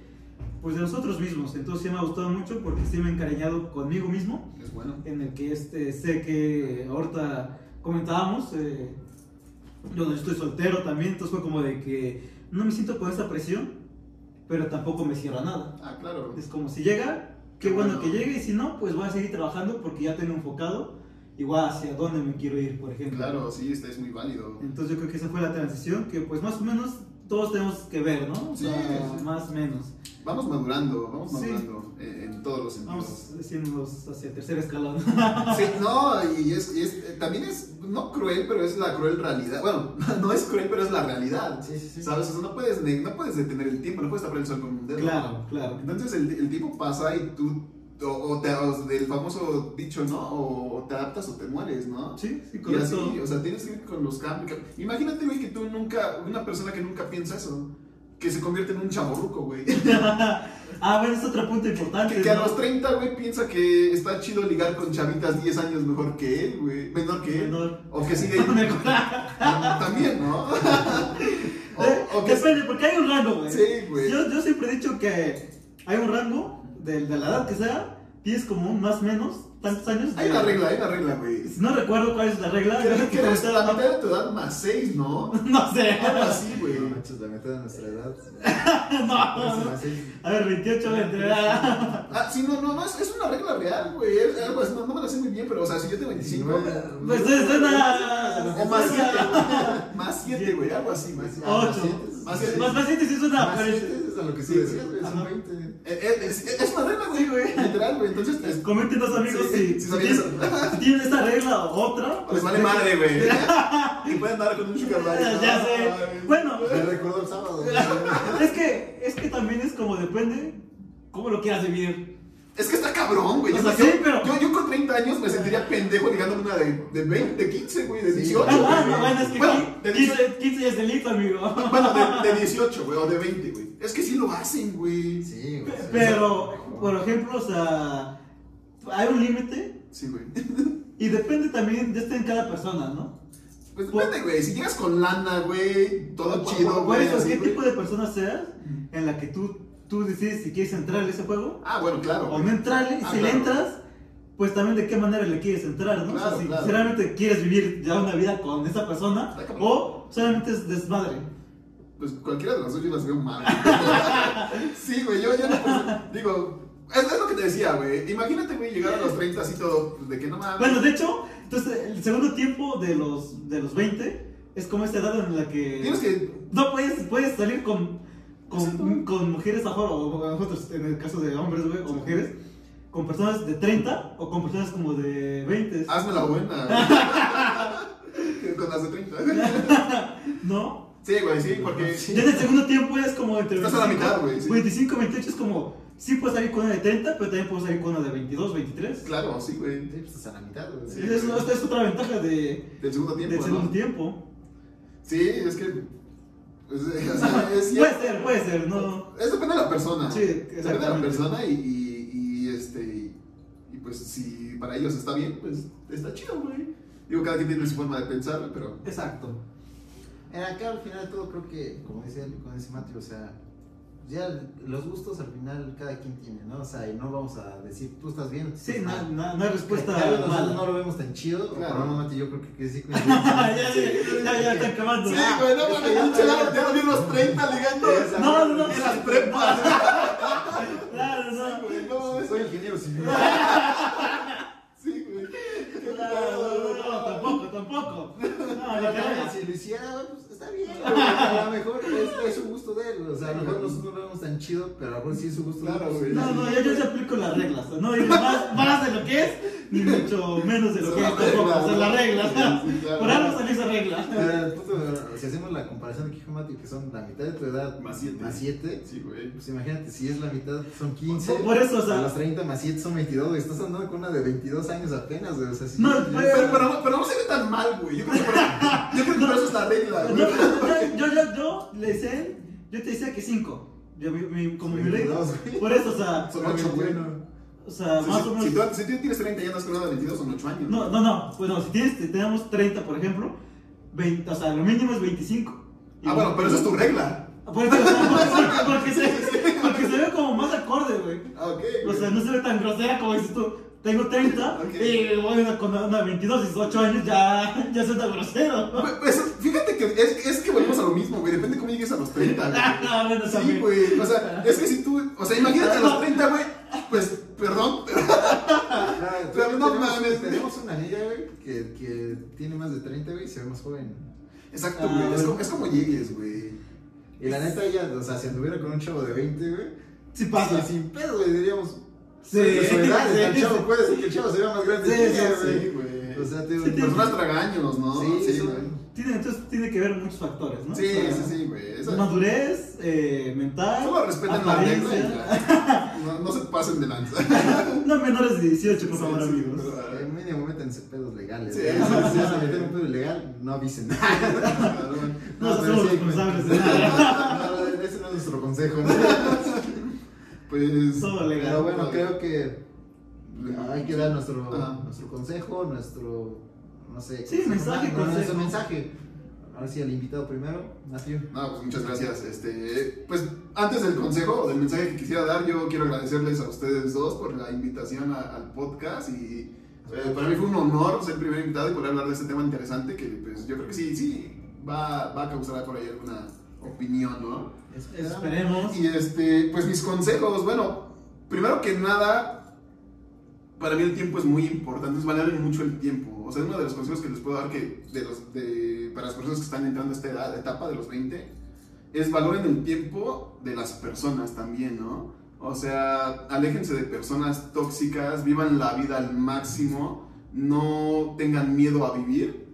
pues de nosotros mismos. Entonces sí me ha gustado mucho porque sí me he encariñado conmigo mismo, Es bueno. en el que este sé que ahorita comentábamos, eh, yo estoy soltero también, entonces fue como de que no me siento con esa presión, pero tampoco me cierra nada. Ah, claro. Es como si llega, qué bueno bueno. que llegue y si no, pues voy a seguir trabajando porque ya tengo enfocado igual hacia dónde me quiero ir, por ejemplo. Claro, sí, este es muy válido. Entonces yo creo que esa fue la transición que pues más o menos todos tenemos que ver, ¿no? O Sí, sea, sí. más o menos. Vamos madurando, vamos Sí. madurando en, todos los sentidos. Vamos diciéndonos hacia tercer escalón. Sí, no, y es, y es- también es, no cruel, pero es la cruel realidad. Bueno, no es cruel, pero es la realidad. Sí, sí, sí. ¿Sabes? O sea, no puedes, no puedes detener el tiempo, no puedes tapar el sol con un dedo. claro, claro. Entonces el, el tiempo pasa y tú, o, te, o del famoso dicho, ¿no? O te adaptas o te mueres, ¿no? Sí, sí, Y así, o sea, tienes que ir con los cambios. Imagínate, güey, que tú nunca, una persona que nunca piensa eso, que se convierte en un chaborruco, güey. Ah, bueno, es otro punto importante. Que, que a los 30, güey, piensa que está chido ligar con chavitas 10 años mejor que él, güey. Menor que él. Menor. O que sigue. También, ¿no? o, o que Depende, porque hay un rango, güey. Sí, güey. Yo, yo siempre he dicho que hay un rango de, de la edad que sea, tienes como un más menos tantos años. Hay de- una regla, hay una regla, güey. No recuerdo cuál es la regla. Creo que te- la mitad de tu edad más 6, ¿no? No sé. Algo así, güey. No manches, la mitad de nuestra edad. No. A ver, 28, 20. ah. Ah, sí, no, no, no, es, es una regla real, güey. Es algo así, no, me la sé muy bien, pero, o sea, si yo tengo 25. Pues es una. O más 7, más 7, güey, algo así, güey. Ocho. Más siete. Más sí es una. Más es a lo que Sí, sí decías, güey. Ajá. Son 20. Eh, eh, Es, es una regla, güey, güey. Literal, güey. Entonces, es- Comenten los amigos Sí, si, sí si tienen, si tienen esta regla o otra. les vale madre, güey. Y pueden dar con un sugar daddy. ¿no? Ya sé. Bueno, Me recuerdo el sábado. es que, es que también es como depende cómo lo quieras vivir. Es que está cabrón, güey. O Yo, sea, yo- sí, pero- yo, yo con 30 años me sentiría pendejo ligándome una de, de 20, de 15, güey, de Sí. 18. Ah, güey. no, bueno, es que Bueno, qui- de 15, 15 ya es delito, amigo. Bueno, de, de 18, güey, o de 20, güey. Es que sí lo hacen, güey. Sí, güey. sí. Pero, por ejemplo, o sea, hay un límite Sí, güey. y depende también de este en cada persona, ¿no? Pues depende, güey. Si llegas con lana, güey, todo Por- chido, por güey. ¿qué tipo de persona seas en la que tú, tú decides si quieres entrar en ese juego Ah, bueno, claro. o no entrarle? Y Ah, si le entras, pues también de qué manera le quieres entrar, ¿no? o Claro, sea, si, claro. realmente quieres vivir ya una vida con esa persona o solamente es desmadre. Pues cualquiera de las dos yo las veo mal. sí, güey, yo, yo no. Digo, es, es lo que te decía, güey. Imagínate, güey, llegar a los 30 así todo, pues, de que no mames. Bueno, de hecho, entonces el segundo tiempo de los, de los 20 es como esta edad en la que... Tienes que. No puedes, puedes salir con. Con, con mujeres afuera, o nosotros en el caso de hombres, güey, o mujeres, con personas de 30 o con personas como de 20. Hazme la buena. güey. Con las de 30. ¿No? Sí, güey, sí, porque. Ya en el segundo tiempo es como entre Estás a la mitad, güey, sí. 25 28 es como, sí puedes salir con una de 30, pero también puedes salir con una de 22, 23. Claro, sí, güey. Sí, pues hasta la mitad, güey. Sí. Es- esta es otra ventaja de, Del segundo tiempo. del ¿no? segundo tiempo. Sí, es que. Pues, o sea, es, Puede ser, puede ser, no. es depende de la persona. Sí, Depende de la persona y, y, y, este. Y, y, pues si para ellos está bien, pues está chido, güey. Digo, cada quien tiene su forma de pensar, pero. Exacto. En acá al final de todo creo que, como dice, como dice Mati, o sea, ya los gustos al final cada quien tiene, ¿no? O sea, y no vamos a decir, tú estás bien. Sí, estás no, mal. no, no hay respuesta Claro, nosotros mala. no lo vemos tan chido, Claro. por menos Mati yo creo que, que sí ya, ya, ya, ya está acabando. Sí, güey, no mames, pinche Lalo, ya nos los 30 ligando. No, no, no. En las prepas. Claro, no. Güey, no. Soy ingeniero civil. Sí, güey. No, no, no, tampoco, tampoco. No, cagada. si lo hiciera, pues está bien. güey. A lo mejor es, es su gusto de él. O sea, a lo mejor nosotros no lo vemos tan chido, pero a lo mejor sí es su gusto Claro, de él. güey. No, no, yo, yo sí aplico las reglas. No digo más, más de lo que es, ni mucho menos de lo Son que es las tampoco. reglas, O sea, ¿no? las reglas. Sí, claro. Por algo salió esa regla. Pero punto, si hacemos la comparación de Kiko Mati, que son la mitad de tu edad Más siete. más 7, Sí, güey. pues imagínate, si es la mitad son 15. Por- por eso, o sea- a los 30 más 7 son 22, güey. Estás andando con una de 22 años apenas, güey. O sea, sí. No, ya- pero- Pero, pero, no- no se ve tan mal, güey. Yo creo que por eso, yo creo que por eso es la regla, güey. yo, yo, yo, yo le decía, yo te decía que 5. Yo, mi, mi- como mi regla. 22, güey. Por eso, o sea, Son 8, güey. o sea, más o menos. Si tú, si tú tienes 30 y andas con una de 22, son 8 años. No, no, no. Bueno, si tienes, tenemos 30, por ejemplo, 20, o sea, lo mínimo es 25. Y- Ah, bueno, pero eso es tu regla. Por eso, o sea, porque, porque se, porque se ve como más acorde, güey. Ah, ok. O sea, no se ve tan grosera como dices tú. Tengo 30 Ok. y voy a con una 22 y 8 años ya, ya suena grosero. Pues, fíjate que es, es que volvemos a lo mismo, güey. Depende cómo llegues a los 30, güey. No, bueno, Sí, güey. O sea, es que si tú. O sea, imagínate a los 30, güey. Pues, perdón. pero- Ah, Pero no tenemos, mames. Tenemos una amiga, güey, que, que tiene más de 30, güey, y se ve más joven. Exacto, Ah, güey. Es, como, es como llegues, güey. Y la neta, ella, o sea, si anduviera con un chavo de 20, güey, Sí pasa. sí, sin pedo, güey, diríamos, Sí, de su edad, sí, el chavo sí. puede ser que el chavo se vea más grande Sí, que sí, ella, sí. güey. Sí. O sea, Sí, tiene- Personas tragaños, ¿no? Sí, sí, güey. Tiene, entonces tiene que ver muchos factores, ¿no? Sí, O sea, sí, sí, güey. Esa- Madurez eh, mental. Solo respeten la regla ya. No, no se pasen de lanza. No menores de 18, por favor, Sí, sí, amigos. pero- Eh, mínimo métanse pedos legales. Sí, güey. sí, Si sí, se sí. meten un pedo ilegal, no avisen. No No, somos pero sí, responsables de nada. No, no, ese no es nuestro consejo. ¿no? Pues. Todo legal. Pero bueno, creo que hay que dar nuestro, nuestro consejo, nuestro, no sé. Sí, mensaje, no, nuestro consejo. mensaje. Ahora sí, al invitado primero, Matthew. No, pues muchas gracias. Este, pues antes del consejo o del mensaje que quisiera dar, yo quiero agradecerles a ustedes dos por la invitación a- al podcast y eh, para mí fue un honor ser el primer invitado y poder hablar de este tema interesante que pues yo creo que sí, sí, va, va a causar por ahí alguna opinión, ¿no? Esperemos. Y este, pues mis consejos, bueno, primero que nada, para mí el tiempo es muy importante, es valoren mucho el tiempo. O sea, uno de los consejos que les puedo dar que de los, de, para las personas que están entrando a esta edad, etapa de los 20, es valoren el tiempo de las personas también, ¿no? O sea, aléjense de personas tóxicas, vivan la vida al máximo, no tengan miedo a vivir.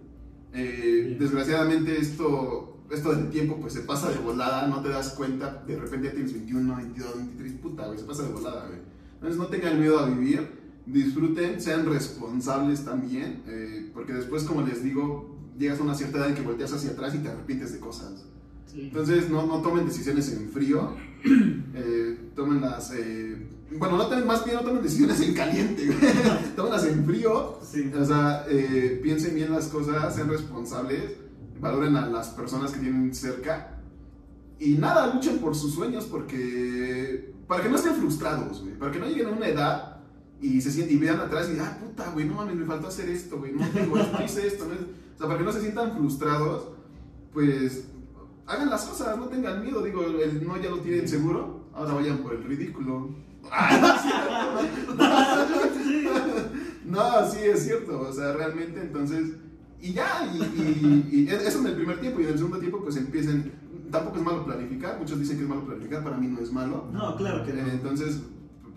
Eh, desgraciadamente esto, esto del tiempo pues se pasa de volada, no te das cuenta, de repente ya tienes 21, 22, 23, puta, güey, se pasa de volada, güey. Entonces no tengan miedo a vivir, disfruten, sean responsables también, eh, porque después, como les digo, llegas a una cierta edad en que volteas hacia atrás y te arrepientes de cosas. Sí. Entonces no, no tomen decisiones en frío, eh, tómenlas, eh, bueno, no tomen, más bien no tomen decisiones en caliente, güey. tómenlas en frío, Sí. o sea, eh, piensen bien las cosas, sean responsables, valoren a las personas que tienen cerca. Y nada, luchen por sus sueños porque para que no estén frustrados, güey, para que no lleguen a una edad y se sientan y vean atrás y digan, ah, puta, güey, no mames, me faltó hacer esto, güey, no tengo no hice esto, no es-". o sea, para que no se sientan frustrados, pues hagan las cosas, no tengan miedo, digo, el no ya lo tienen seguro, ahora vayan por el ridículo. No, sí, es cierto, o sea, realmente entonces, y ya, y, y- y eso en el primer tiempo, y en el segundo tiempo pues empiecen, tampoco es malo planificar, muchos dicen que es malo planificar, para mí no es malo. No, claro que no. Entonces,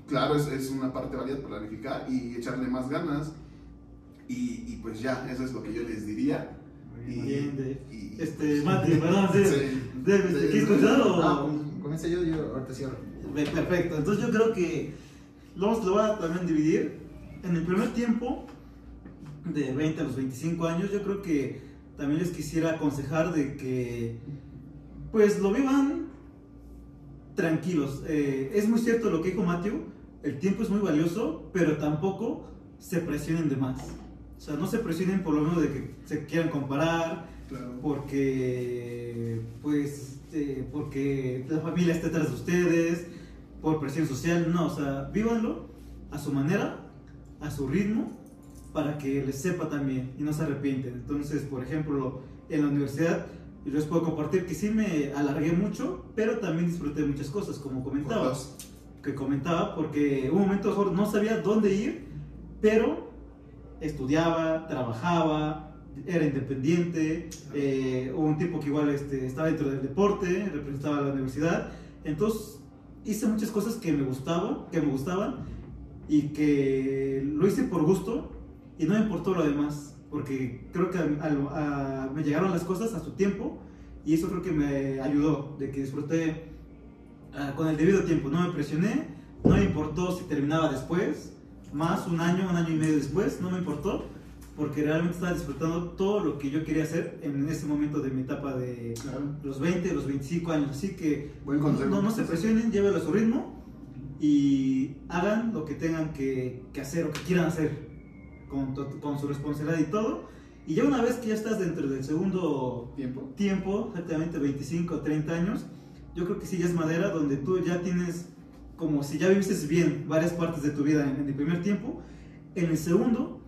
claro, es, es una parte válida planificar y echarle más ganas, y, y pues ya, eso es lo que yo les diría. Y- Bien, Dave. y- Este, Mati, perdón, sí. Sí. Dave, este, ¿quieres continuar o...? Com- comienza yo, yo ahorita cierro. Perfecto, entonces yo creo que lo, lo voy a también dividir. En el primer tiempo, de 20 a los 25 años, yo creo que también les quisiera aconsejar de que pues lo vivan tranquilos. Eh, es muy cierto lo que dijo Matthew, el tiempo es muy valioso, pero tampoco se presionen de más. O sea, no se presionen por lo menos de que se quieran comparar, Claro. porque pues eh, porque la familia está detrás de ustedes por presión social no o sea vívanlo a su manera a su ritmo para que les sepa también y no se arrepienten entonces por ejemplo en la universidad yo les puedo compartir que sí me alargué mucho pero también disfruté muchas cosas como comentaba. Dos. que comentaba porque un momento mejor no sabía dónde ir, pero estudiaba, trabajaba, era independiente, eh, hubo un tipo que igual este, estaba dentro del deporte, representaba a la universidad, entonces hice muchas cosas que me gustaban, que me gustaban y que lo hice por gusto y no me importó lo demás, porque creo que al- a- me llegaron las cosas a su tiempo y eso creo que me ayudó, de que disfruté ah, con el debido tiempo, no me presioné, no me importó si terminaba después, más un año, un año y medio después, no me importó, porque realmente estaba disfrutando todo lo que yo quería hacer en ese momento de mi etapa de Claro. los 20, los 25 años, así que Buen consejo. no, no se presionen, llévenlo a su ritmo y hagan lo que tengan que, que hacer o que quieran hacer con, su responsabilidad y todo. Y ya una vez que ya estás dentro del segundo Tiempo. tiempo, exactamente 25 o 30 años, yo creo que sí ya es madera donde tú ya tienes como si ya viviste bien varias partes de tu vida en, en el primer tiempo. En el segundo,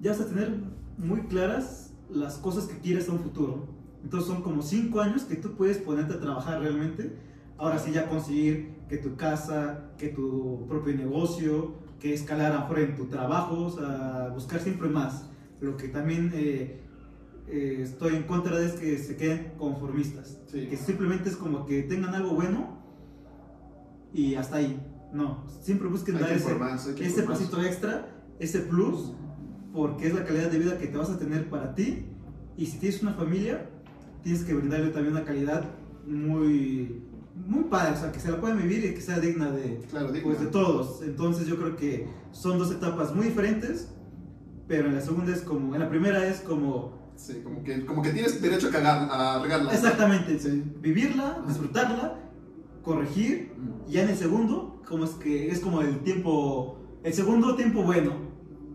ya vas a tener muy claras las cosas que quieres a un futuro. Entonces son como 5 años que tú puedes ponerte a trabajar realmente. Ahora sí ya conseguir que tu casa, que tu propio negocio, que escalar afuera en tu trabajo, o sea, buscar siempre más. Lo que también eh, eh, estoy en contra de es que se queden conformistas. Sí. Que simplemente es como que tengan algo bueno y hasta ahí. No, siempre busquen dar ese, ese pasito extra, ese plus, porque es la calidad de vida que te vas a tener para ti. Y si tienes una familia, tienes que brindarle también una calidad muy, muy padre, o sea, que se la puedan vivir y que sea digna de, Claro, digna. pues, de todos. Entonces yo creo que son dos etapas muy diferentes, pero en la segunda es como, en la primera es como, Sí, como que, como que tienes derecho a cagar, a regarla. exactamente, Sí. vivirla, disfrutarla, corregir, y ya en el segundo, como es que es como el tiempo, el segundo tiempo bueno,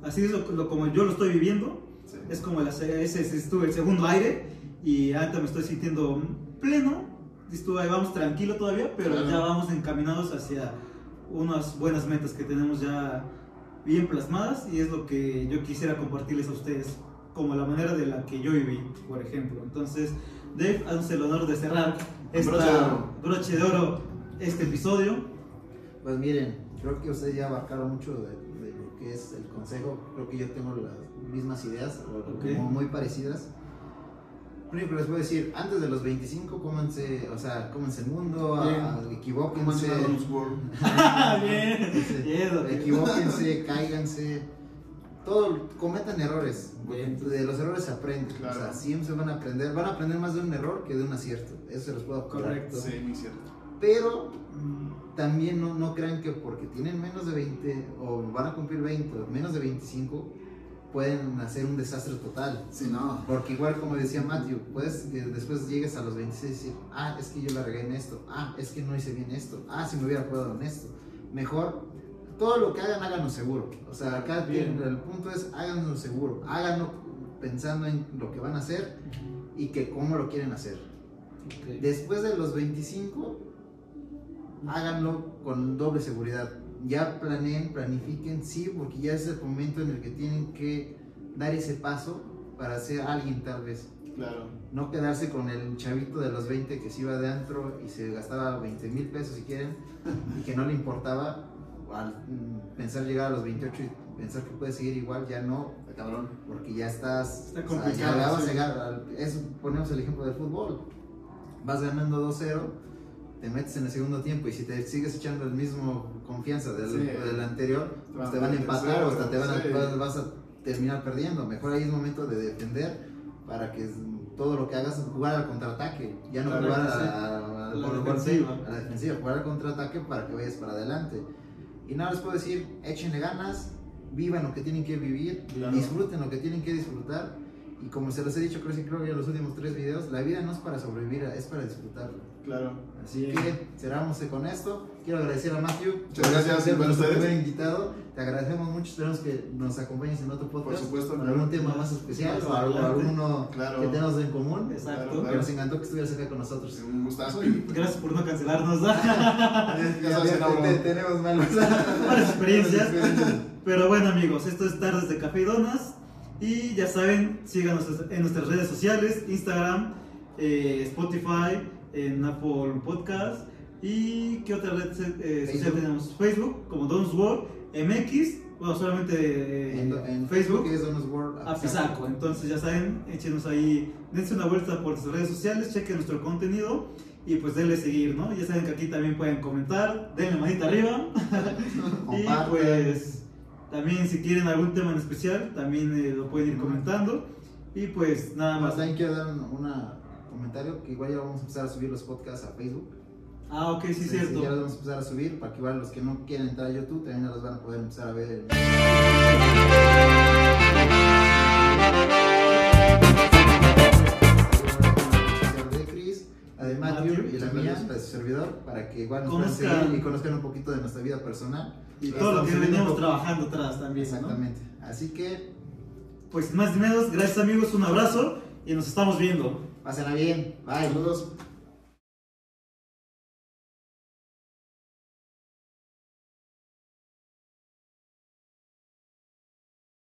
así es lo, lo- como yo lo estoy viviendo, Sí. es como el, ese, ese, estuve el segundo aire, y ahorita me estoy sintiendo pleno, estuve, ahí vamos tranquilo todavía, pero Claro. ya vamos encaminados hacia unas buenas metas que tenemos ya bien plasmadas, y es lo que yo quisiera compartirles a ustedes, como la manera de la que yo viví, por ejemplo. Entonces, Dave, haznos el honor de cerrar esta Broche de oro. broche de oro este episodio. Pues miren, creo que ustedes ya abarcaron mucho de, de lo que es el consejo. Creo que yo tengo las mismas ideas, o Ok. como muy parecidas. Lo único que les puedo decir, antes de los 25, cómanse, o sea, cómanse el mundo, a- a- equivóquense, World. bien, equivóquense, cáiganse, todo, cometan errores, Bien. de los errores se aprende, o Claro. sea, siempre se van a aprender, van a aprender más de un error que de un acierto, eso se los puedo asegurar. Correcto. Sí, muy cierto. Pero mm, también no, no crean que porque tienen menos de 20 o van a cumplir 20 o menos de 25 pueden hacer un desastre total. Sí, no. Porque igual como decía Matthew, puedes que después llegues a los 26 y decir, ah, es que yo la regué en esto, ah, es que no hice bien esto, ah, si me hubiera jugado en esto. Mejor, todo lo que hagan, háganlo seguro. O sea, acá Bien. el punto es háganlo seguro, háganlo pensando en lo que van a hacer y que cómo lo quieren hacer. Ok. Después de los 25, háganlo con doble seguridad. Ya planeen, planifiquen, sí, porque ya es el momento en el que tienen que dar ese paso para ser alguien tal vez. Claro. No quedarse con el chavito de los 20 que se iba de antro y se gastaba 20 mil pesos si quieren y que no le importaba al pensar llegar a los 28 y pensar que puede seguir igual, ya no, cabrón. porque ya estás. Está o sea, complicado, ya vas a sí. llegar al- eso, ponemos el ejemplo del fútbol. Vas ganando 2-0, te metes en el segundo tiempo y si te sigues echando el mismo confianza del, Sí. del anterior, Te pues van te van a empatar o hasta te van a, sí. vas, vas a terminar perdiendo. Mejor ahí es momento de defender para que todo lo que hagas jugar al contraataque, ya no Claro jugar a, La defensiva. a la defensiva, jugar al contraataque para que vayas para adelante. Y nada, les puedo decir, échenle ganas, vivan lo que tienen que vivir, Claro. disfruten lo que tienen que disfrutar. Y como se los he dicho, creo, que- creo que en los últimos tres videos, la vida no es para sobrevivir, es para disfrutarla. Claro. Así que cerramos con esto. Quiero agradecer a Matthew. Muchas gracias, por primer invitado. Te agradecemos mucho. Esperamos que nos acompañes en otro podcast. Por supuesto, claro. algún tema más especial o algo- alguno Claro. que tenemos en común. Exacto. Que nos encantó que estuvieras acá con nosotros. Un gustazo y Gracias por no cancelarnos. ya sabes, Ya, no, te- te- tenemos malos. Malas experiencias. Pero bueno amigos, esto es Tardes de Café y Donas. Y ya saben, síganos en nuestras redes sociales, Instagram, eh, Spotify, en Apple Podcast. ¿Y qué otra red eh, social tenemos? Facebook, como Donos World, MX, bueno, solamente eh, en, en Facebook. Es Donos World. a Pisaco. Entonces ya saben, échenos ahí, dense una vuelta por sus redes sociales, chequen nuestro contenido y pues denle seguir, ¿no? Ya saben que aquí también pueden comentar, denle manita arriba y pues también si quieren algún tema en especial, también eh, lo pueden ir comentando y pues nada Además, más. dar un una comentario que igual ya vamos a empezar a subir los podcasts a Facebook. Ah, ok, sí, Sí, cierto. ya los vamos a empezar a subir para que igual los que no quieren entrar a YouTube también ya los van a poder empezar a ver. de Chris, la de Matthew Matthew, y la mía, de su servidor, para que igual nos puedan Conozcan- seguir y conozcan un poquito de nuestra vida personal. Y todo lo que poco- trabajando atrás también, ¿no? Exactamente. Así que Pues más ni menos, gracias amigos, un abrazo y nos estamos viendo. Pásenla bien. Bye. Saludos.